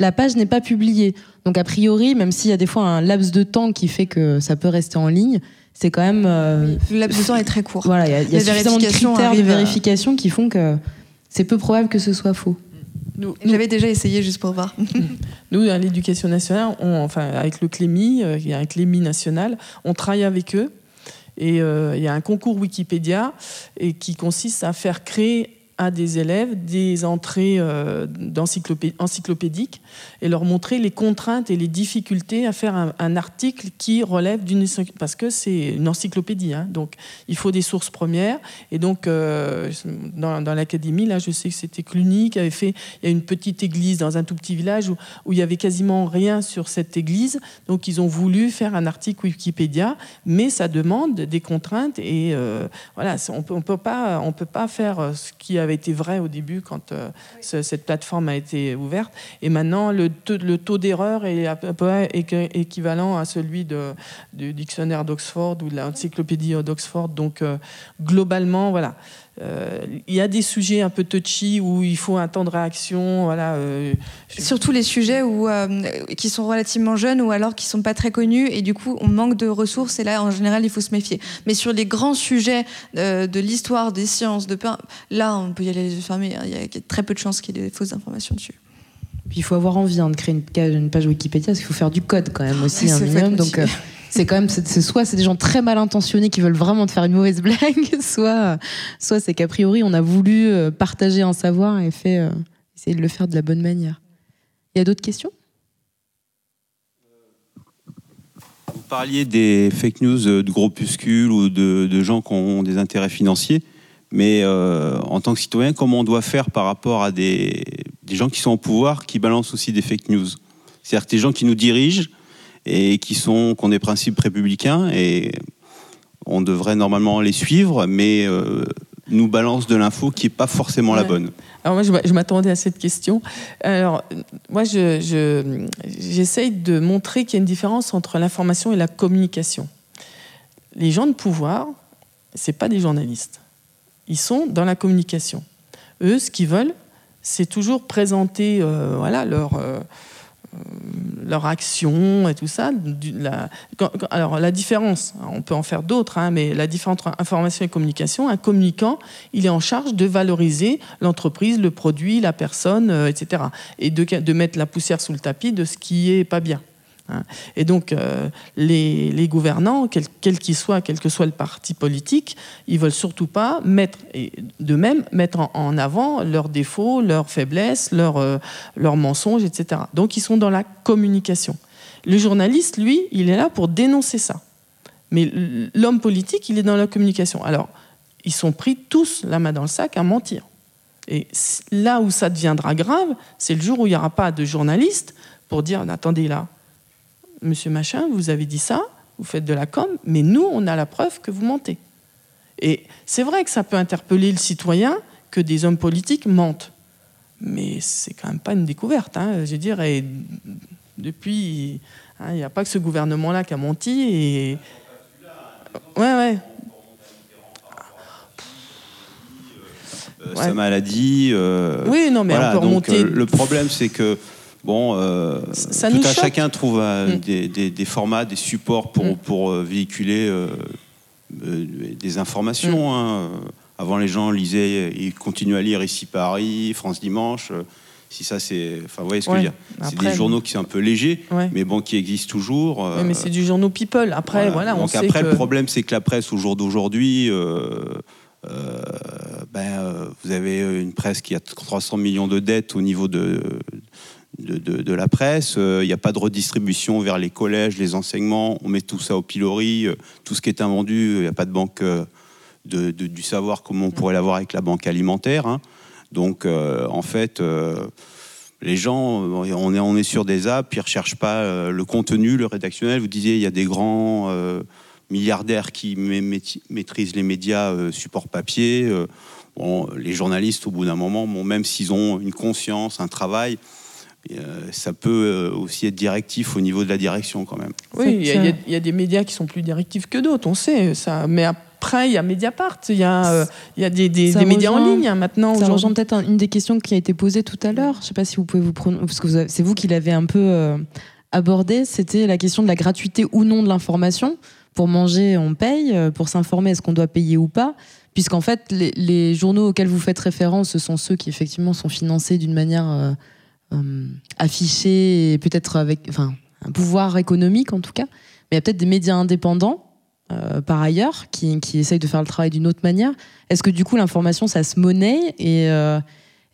la page n'est pas publiée. Donc a priori, même s'il y a des fois un laps de temps qui fait que ça peut rester en ligne, c'est quand même euh, Le laps de temps est très court. voilà, il y a, y a suffisamment de critères de vérification qui font que c'est peu probable que ce soit faux. Nous, nous- J'avais déjà essayé juste pour voir. Nous, à l'éducation nationale, on- enfin, avec le CLEMI, euh, et avec l'EMI national, on travaille avec eux. Et euh, il y a un concours Wikipédia et qui consiste à faire créer à des élèves des entrées euh, encyclopédiques et leur montrer les contraintes et les difficultés à faire un, article qui relève d'une parce que c'est une encyclopédie hein. donc il faut des sources premières et donc euh, dans, l'académie là je sais que c'était Cluny qui avait fait il y a une petite église dans un tout petit village où, il y avait quasiment rien sur cette église donc ils ont voulu faire un article Wikipédia mais ça demande des contraintes et euh, voilà on peut on peut pas on peut pas faire euh, ce qui avait été vrai au début quand euh, ce- cette plateforme a été ouverte. Et maintenant le taux, le taux d'erreur est à peu près équ- équivalent à celui de, du dictionnaire d'Oxford ou de l'encyclopédie d'Oxford. Donc euh, globalement voilà il y a des sujets un peu touchy où il faut un temps de réaction. Voilà, euh, Surtout les sujets où, euh, qui sont relativement jeunes ou alors qui sont pas très connus et du coup on manque de ressources et là en général il faut se méfier. Mais sur les grands sujets de l'histoire, des sciences, de là on peut y aller les yeux fermés. Hein. Il y a très peu de chances qu'il y ait des fausses informations dessus. Puis il faut avoir envie hein, de créer une page, Wikipédia parce qu'il faut faire du code quand même aussi un minimum. Donc c'est quand même, c'est soit c'est des gens très mal intentionnés qui veulent vraiment te faire une mauvaise blague, soit, soit c'est qu'a priori on a voulu euh, partager un savoir et fait, euh, essayer de le faire de la bonne manière. Il y a d'autres questions? Vous parliez des fake news de groupuscules ou de, gens qui ont des intérêts financiers, mais euh, en tant que citoyen, comment on doit faire par rapport à des, des gens qui sont au pouvoir qui balancent aussi des fake news? C'est-à-dire des gens qui nous dirigent et qui sont qui ont des principes républicains et on devrait normalement les suivre, mais euh, nous balance de l'info qui n'est pas forcément la bonne. Alors moi, je m'attendais à cette question. Alors moi, j'essaye je, de montrer qu'il y a une différence entre l'information et la communication. Les gens de pouvoir, c'est pas des journalistes. Ils sont dans la communication. Eux, ce qu'ils veulent, c'est toujours présenter, euh, voilà, leur euh, euh, leur action et tout ça. La, alors la différence, on peut en faire d'autres, hein, mais la différence entre information et communication, un communicant, il est en charge de valoriser l'entreprise, le produit, la personne, euh, etc. Et de, de mettre la poussière sous le tapis de ce qui est pas bien. Hein. Et donc, euh, les, gouvernants, quels qu'ils soient, quel que soit le parti politique, ils veulent surtout pas mettre, et de même, mettre en, avant leurs défauts, leurs faiblesses, leurs, euh, leurs mensonges, etc. Donc, ils sont dans la communication. Le journaliste, lui, il est là pour dénoncer ça. Mais l'homme politique, il est dans la communication. Alors, ils sont pris tous la main dans le sac à mentir. Et là où ça deviendra grave, c'est le jour où il n'y aura pas de journaliste pour dire attendez là, Monsieur Machin, vous avez dit ça, vous faites de la com, mais nous, on a la preuve que vous mentez. Et c'est vrai que ça peut interpeller le citoyen que des hommes politiques mentent. Mais c'est quand même pas une découverte. Hein. Je veux dire, et depuis, hein, il n'y a pas que ce gouvernement-là qui a menti. Et... Ouais, ouais. Euh, sa maladie. Euh, oui, non, mais on peut remonter. Euh, le problème, c'est que Bon, euh, tout chacun trouve euh, mm. des, formats, des supports pour, mm. pour euh, véhiculer des informations. Mm. Hein. Avant, les gens lisaient, ils continuent à lire ici Paris, France Dimanche. Si ça, c'est, enfin, vous voyez ce que je veux dire. C'est des journaux qui sont un peu légers, mais bon, qui existent toujours. mais c'est du journal People. Après, voilà, Donc après, le problème, c'est que la presse au jour d'aujourd'hui. ben, vous avez une presse qui a 300 millions de dettes au niveau de, de, la presse. Il euh, n'y a pas de redistribution vers les collèges, les enseignements. On met tout ça au pilori. Euh, tout ce qui est invendu, il n'y a pas de banque euh, de, du savoir comme on pourrait l'avoir avec la banque alimentaire. Hein. Donc, en fait, les gens, on est, on sur des apps, ils ne recherchent pas le contenu, le rédactionnel. Vous disiez, il y a des grands milliardaires qui maîtrisent les médias support papier. Les journalistes, au bout d'un moment, même s'ils ont une conscience, un travail, euh, ça peut euh, aussi être directif au niveau de la direction quand même. Oui, il y, a des médias qui sont plus directifs que d'autres, on sait ça. Mais après, il y a Mediapart, il y a, euh, il y a des, des, médias en ligne hein, maintenant. Ça rejoint peut-être une des questions qui a été posée tout à l'heure. Je ne sais pas si vous pouvez vous prononcer, parce que c'est vous qui l'avez un peu abordé. C'était la question de la gratuité ou non de l'information. Pour manger, on paye. Pour s'informer, est-ce qu'on doit payer ou pas? Puisqu'en fait, les, les, journaux auxquels vous faites référence, ce sont ceux qui effectivement sont financés d'une manière euh, affiché, peut-être avec enfin, un pouvoir économique en tout cas. Mais il y a peut-être des médias indépendants euh, par ailleurs, qui, qui, essayent de faire le travail d'une autre manière. Est-ce que du coup l'information, ça se monnaie et euh,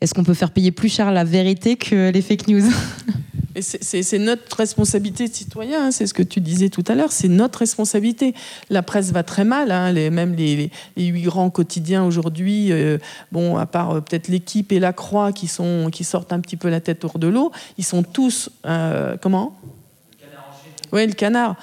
est-ce qu'on peut faire payer plus cher la vérité que les fake news? c'est notre responsabilité de citoyen, hein, c'est ce que tu disais tout à l'heure, c'est notre responsabilité. La presse va très mal, hein, les, même les, huit grands quotidiens aujourd'hui, euh, bon, à part euh, peut-être l'équipe et la croix qui, sont, qui sortent un petit peu la tête hors de l'eau, ils sont tous. Euh, comment? Oui, le canard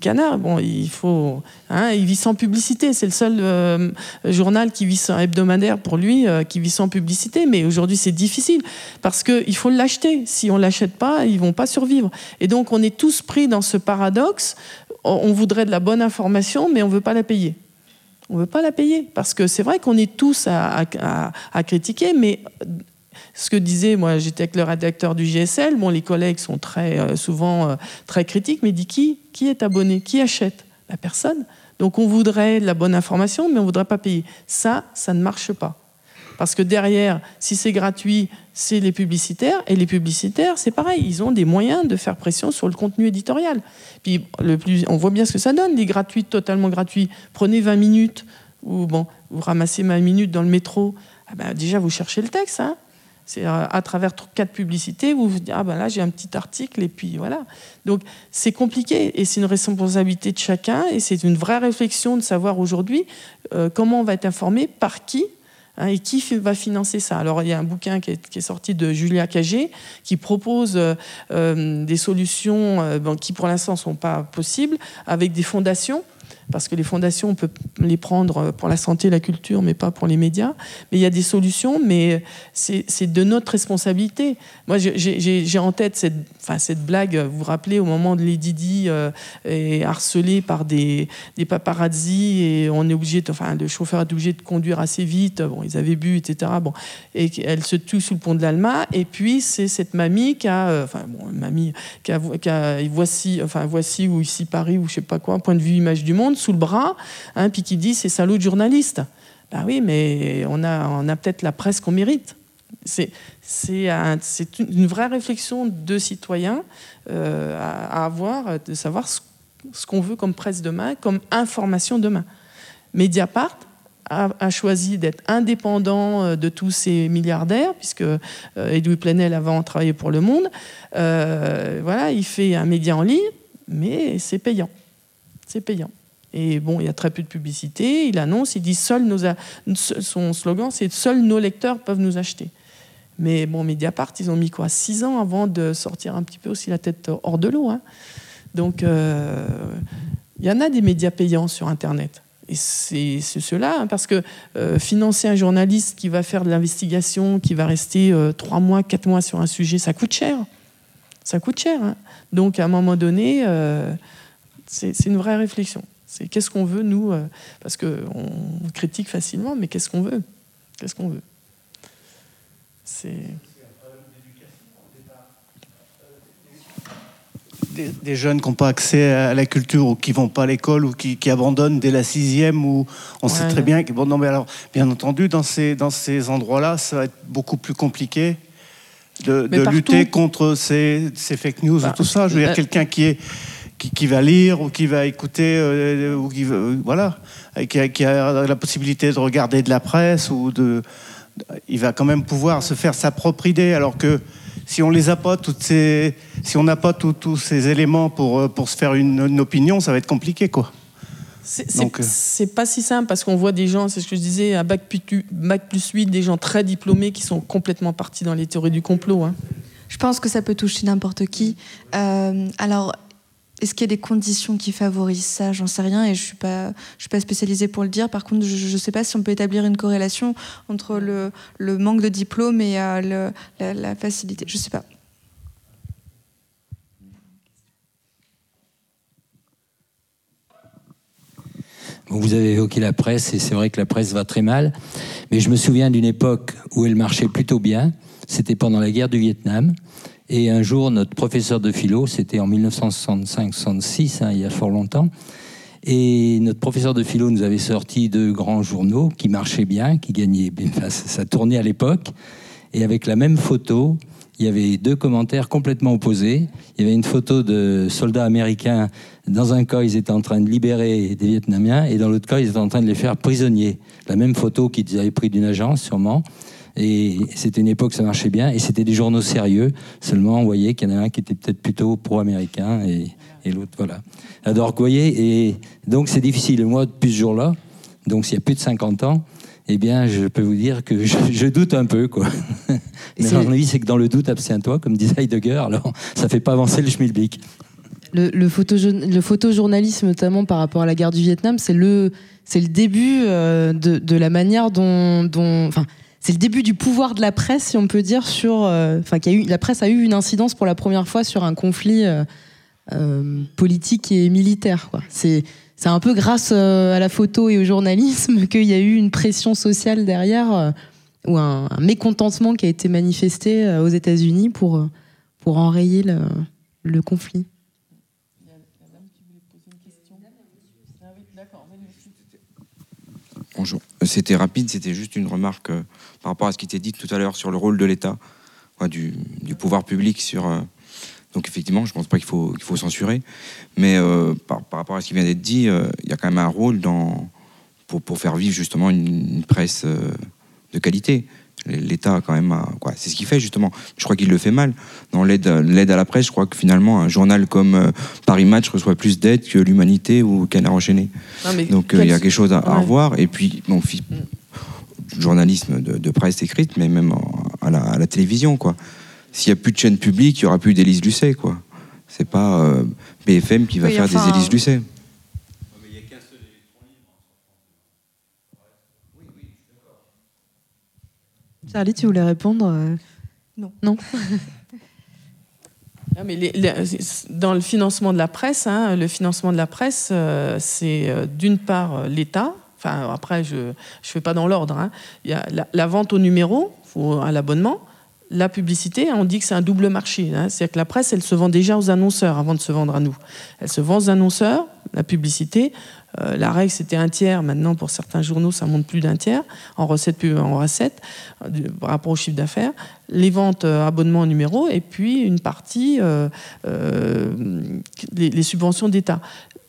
canard, bon, il faut, hein, il vit sans publicité. C'est le seul euh, journal qui vit sans hebdomadaire pour lui, euh, qui vit sans publicité. Mais aujourd'hui, c'est difficile parce qu'il faut l'acheter. Si on l'achète pas, ils vont pas survivre. Et donc, on est tous pris dans ce paradoxe. On voudrait de la bonne information, mais on veut pas la payer. On veut pas la payer. Parce que c'est vrai qu'on est tous à, critiquer, mais ce que disait, moi j'étais avec le rédacteur du GSL, bon, les collègues sont très, euh, souvent euh, très critiques, mais dit qui, qui est abonné? Qui achète? La personne. Donc on voudrait la bonne information, mais on ne voudrait pas payer. Ça, ça ne marche pas. Parce que derrière, si c'est gratuit, c'est les publicitaires. Et les publicitaires, c'est pareil, ils ont des moyens de faire pression sur le contenu éditorial. Puis le plus, on voit bien ce que ça donne, les gratuits, totalement gratuits. Prenez 20 minutes, ou bon, vous ramassez 20 minutes dans le métro. Ah ben, déjà, vous cherchez le texte. Hein c'est euh, à travers quatre publicités, vous vous dites, ah ben là j'ai un petit article, et puis voilà. Donc c'est compliqué, et c'est une responsabilité de chacun, et c'est une vraie réflexion de savoir aujourd'hui euh, comment on va être informé, par qui, Hein, et qui va financer ça Alors, il y a un bouquin qui est, sorti de Julia Cagé qui propose euh, des solutions qui, pour l'instant, ne sont pas possibles, avec des fondations parce que les fondations, on peut les prendre pour la santé, la culture, mais pas pour les médias. Mais il y a des solutions, mais c'est de notre responsabilité. Moi, j'ai en tête cette, enfin, cette blague, vous vous rappelez, au moment de Lady Di euh, est harcelée par des, des paparazzi et on est obligé, enfin, le chauffeur est obligé de conduire assez vite. Bon, ils avaient bu, etc. Bon, et elle se tue sous le pont de l'Alma. Et puis, c'est cette mamie qui a, euh, enfin, bon, mamie qui a, qui a, voici, enfin, voici ou ici Paris ou je sais pas quoi, point de vue image du monde sous le bras, hein, puis qui dit c'est salaud de journaliste. Ben oui, mais on a, a peut-être la presse qu'on mérite. C'est une vraie réflexion de citoyens euh, à, avoir, de savoir ce, qu'on veut comme presse demain, comme information demain. Mediapart a, choisi d'être indépendant euh, de tous ces milliardaires, puisque euh, Edoui Plenel avant travaillé pour Le Monde. voilà, il fait un média en ligne, mais c'est payant. C'est payant. Et bon, il y a très peu de publicité. Il annonce, il dit nos son slogan, c'est seuls nos lecteurs peuvent nous acheter. Mais bon, Mediapart, ils ont mis quoi Six ans avant de sortir un petit peu aussi la tête hors de l'eau. Hein. Donc, euh, il y en a des médias payants sur Internet. Et c'est cela, hein, parce que euh, financer un journaliste qui va faire de l'investigation, qui va rester euh, trois mois, quatre mois sur un sujet, ça coûte cher. Ça coûte cher. Hein. Donc, à un moment donné, c'est une vraie réflexion. C'est qu'est-ce qu'on veut, nous euh, Parce qu'on critique facilement, mais qu'est-ce qu'on veut? Qu'est-ce qu'on veut? C'est. Des, jeunes qui n'ont pas accès à la culture ou qui vont pas à l'école ou qui, abandonnent dès la sixième ou on sait très bien que bon non mais alors bien entendu dans ces dans ces endroits-là ça va être beaucoup plus compliqué de, lutter contre ces, fake news ou bah, tout ça. Je veux dire euh, quelqu'un qui est qui, va lire ou qui va écouter, euh, ou qui, euh, voilà, qui a, qui a, la possibilité de regarder de la presse ou de, il va quand même pouvoir se faire sa propre idée, alors que si on les a pas toutes ces, si on n'a pas tous ces éléments pour euh, pour se faire une, opinion, ça va être compliqué, quoi. C'est pas si simple parce qu'on voit des gens, c'est ce que je disais, à bac plus, bac plus 8, des gens très diplômés qui sont complètement partis dans les théories du complot. Hein. Je pense que ça peut toucher n'importe qui. alors, est-ce qu'il y a des conditions qui favorisent ça? J'en sais rien et je ne suis, suis pas spécialisée pour le dire. Par contre, je ne sais pas si on peut établir une corrélation entre le, le manque de diplôme et euh, la, facilité. Je ne sais pas. Vous avez évoqué la presse et c'est vrai que la presse va très mal. Mais je me souviens d'une époque où elle marchait plutôt bien. C'était pendant la guerre du Vietnam. Et un jour, notre professeur de philo, c'était en 1965-66, hein, il y a fort longtemps, et notre professeur de philo nous avait sorti deux grands journaux qui marchaient bien, qui gagnaient, enfin, ça tournait à l'époque, et avec la même photo, il y avait deux commentaires complètement opposés. Il y avait une photo de soldats américains. Dans un cas, ils étaient en train de libérer des Vietnamiens, et dans l'autre cas, ils étaient en train de les faire prisonniers. La même photo qu'ils avaient pris d'une agence, sûrement. Et c'était une époque, ça marchait bien. Et c'était des journaux sérieux. Seulement, on voyait qu'il y en a un qui était peut-être plutôt pro-américain et, et l'autre, voilà. Alors, vous voyez, et donc c'est difficile. Moi, depuis ce jour-là, donc s'il y a plus de 50 ans, eh bien, je peux vous dire que je, doute un peu, quoi. Mais mon avis, c'est que dans le doute, abstiens-toi, comme disait Heidegger. Alors, ça fait pas avancer le schmilblick. Le, le, le photojournalisme, notamment par rapport à la guerre du Vietnam, c'est le, c'est le début euh, de, de, la manière dont, dont enfin, c'est le début du pouvoir de la presse, si on peut dire, sur. Euh, enfin, eu, la presse a eu une incidence pour la première fois sur un conflit euh, euh, politique et militaire. C'est c'est un peu grâce à la photo et au journalisme qu'il y a eu une pression sociale derrière ou un, mécontentement qui a été manifesté aux États-Unis pour, pour enrayer le conflit. Bonjour. Euh, c'était rapide, c'était juste une remarque euh, par rapport à ce qui était dit tout à l'heure sur le rôle de l'État, du, pouvoir public sur. Euh, donc effectivement, je ne pense pas qu'il faut, qu'il faut censurer, mais par, rapport à ce qui vient d'être dit, il y a quand même un rôle dans, pour faire vivre justement une, presse de qualité. L'État, quand même, quoi, c'est ce qu'il fait justement. Je crois qu'il le fait mal. Dans l'aide, l'aide à la presse, je crois que finalement, un journal comme Paris Match reçoit plus d'aide que l'Humanité ou Canard enchaîné. Donc il y a quelque chose à, revoir. Et puis, bon, journalisme de, presse écrite, mais même à, la, télévision, quoi. S'il n'y a plus de chaîne publique, il n'y aura plus d'Élise Lucet, quoi. C'est pas BFM qui va faire des Élise Lucet. Charlie, tu voulais répondre euh, Non. Non. Mais dans le financement de la presse, hein, le financement de la presse, euh, c'est euh, d'une part l'État. Enfin, après, je ne fais pas dans l'ordre. Hein. Il y a la, vente au numéro, à l'abonnement. La publicité, hein, on dit que c'est un double marché. C'est-à-dire que la presse, elle se vend déjà aux annonceurs avant de se vendre à nous. Elle se vend aux annonceurs, la publicité. Euh, la règle, c'était un tiers. Maintenant, pour certains journaux, ça monte plus d'un tiers en recettes, en recettes euh, par rapport au chiffre d'affaires. Les ventes euh, abonnements numéro et puis une partie, les, subventions d'État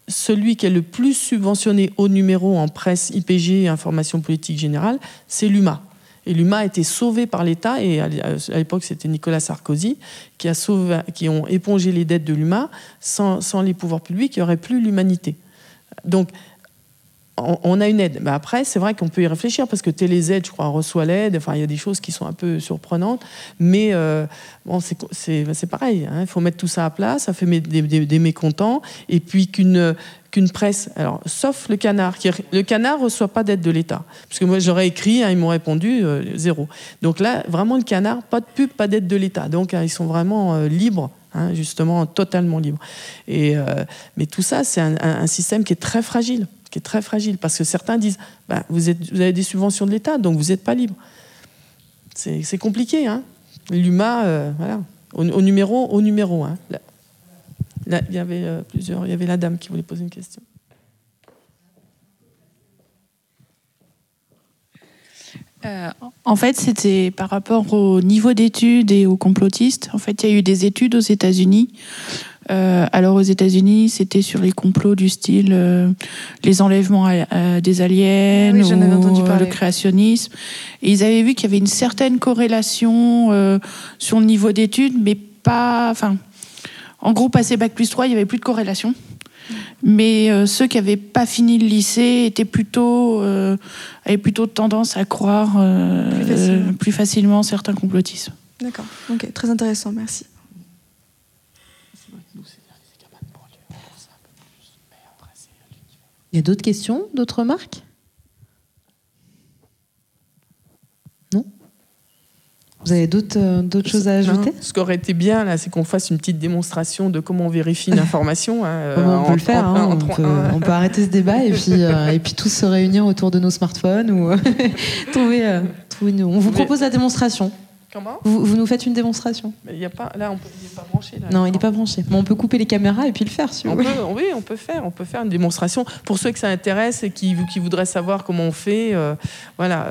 celui qui est le plus subventionné au numéro en presse, IPG, information politique générale, c'est l'UMA. Et l'UMA a été sauvé par l'État, et à l'époque c'était Nicolas Sarkozy, qui, a sauvé, qui ont épongé les dettes de l'UMA. Sans, sans, les pouvoirs publics, il n'y aurait plus l'humanité. Donc, on, a une aide. Mais après, c'est vrai qu'on peut y réfléchir parce que TéléZ, je crois, reçoit l'aide. Enfin, il y a des choses qui sont un peu surprenantes. Mais euh, bon, c'est pareil. Hein. Il faut mettre tout ça à plat. Ça fait des, mécontents. Et puis qu'une presse, alors sauf le canard, le canard reçoit pas d'aide de l'État, parce que moi j'aurais écrit, hein, ils m'ont répondu euh, zéro. Donc là, vraiment le canard, pas de pub, pas d'aide de l'État. Donc hein, ils sont vraiment euh, libres Hein, justement totalement libre. Et, euh, mais tout ça, c'est un, système qui est très fragile, qui est très fragile, parce que certains disent, bah, vous, avez des subventions de l'État, donc vous n'êtes pas libre. C'est compliqué, hein. L'UMA, euh, voilà, au, numéro, au numéro. Il y avait euh, plusieurs, il y avait la dame qui voulait poser une question. Euh, en fait, c'était par rapport au niveau d'études et aux complotistes. En fait, il y a eu des études aux États-Unis. Euh, alors aux États-Unis, c'était sur les complots du style euh, les enlèvements des aliens ou le créationnisme. Et ils avaient vu qu'il y avait une certaine corrélation sur le niveau d'études, mais pas. Enfin, en gros, passé bac plus 3, il y avait plus de corrélation. Mais euh, ceux qui n'avaient pas fini le lycée étaient plutôt, euh, avaient plutôt tendance à croire euh, plus, facilement. certains complotismes. D'accord, ok, très intéressant, merci. Il y a d'autres questions, d'autres remarques? Vous avez d'autres euh, choses à ajouter? Ce qui aurait été bien, là, c'est qu'on fasse une petite démonstration de comment on vérifie une information. Hein, on peut le faire, hein, on, peut, arrêter ce débat et puis, euh, et puis tous se réunir autour de nos smartphones ou trouver, trouver On vous propose la démonstration. Comment? Vous, vous, nous faites une démonstration. Mais il y a pas, là, on peut, il n'est pas branché. Là, non, il n'est pas branché. Mais on peut couper les caméras et puis le faire, si on Peut, oui, on peut faire. On peut faire une démonstration pour ceux que ça intéresse et qui, qui voudraient savoir comment on fait. Euh, voilà,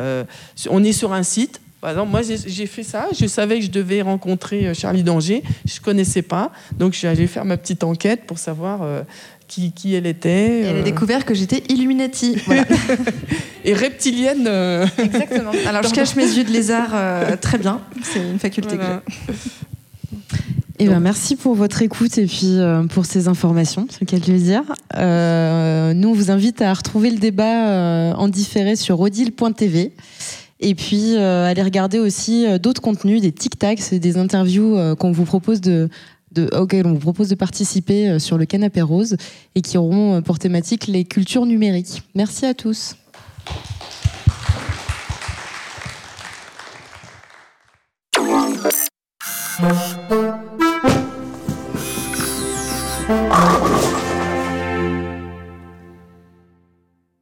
on est sur un site par exemple, moi, j'ai fait ça. Je savais que je devais rencontrer euh, Charlie Danger. Je ne connaissais pas. Donc, je suis allée faire ma petite enquête pour savoir euh, qui, qui, elle était. elle a euh. découvert que j'étais Illuminati. Et reptilienne. Exactement. Alors, je cache mes yeux de lézard très bien. C'est une faculté que j'ai. Eh ben, merci pour votre écoute et puis pour ces informations, c'est de le dire. nous, on vous invite à retrouver le débat en différé sur odile.tv. Et puis, euh, allez regarder aussi euh, d'autres contenus, des tic-tacs, des interviews euh, qu'on vous propose de, auxquelles on vous propose de participer sur le canapé rose et qui auront pour thématique les cultures numériques. Merci à tous.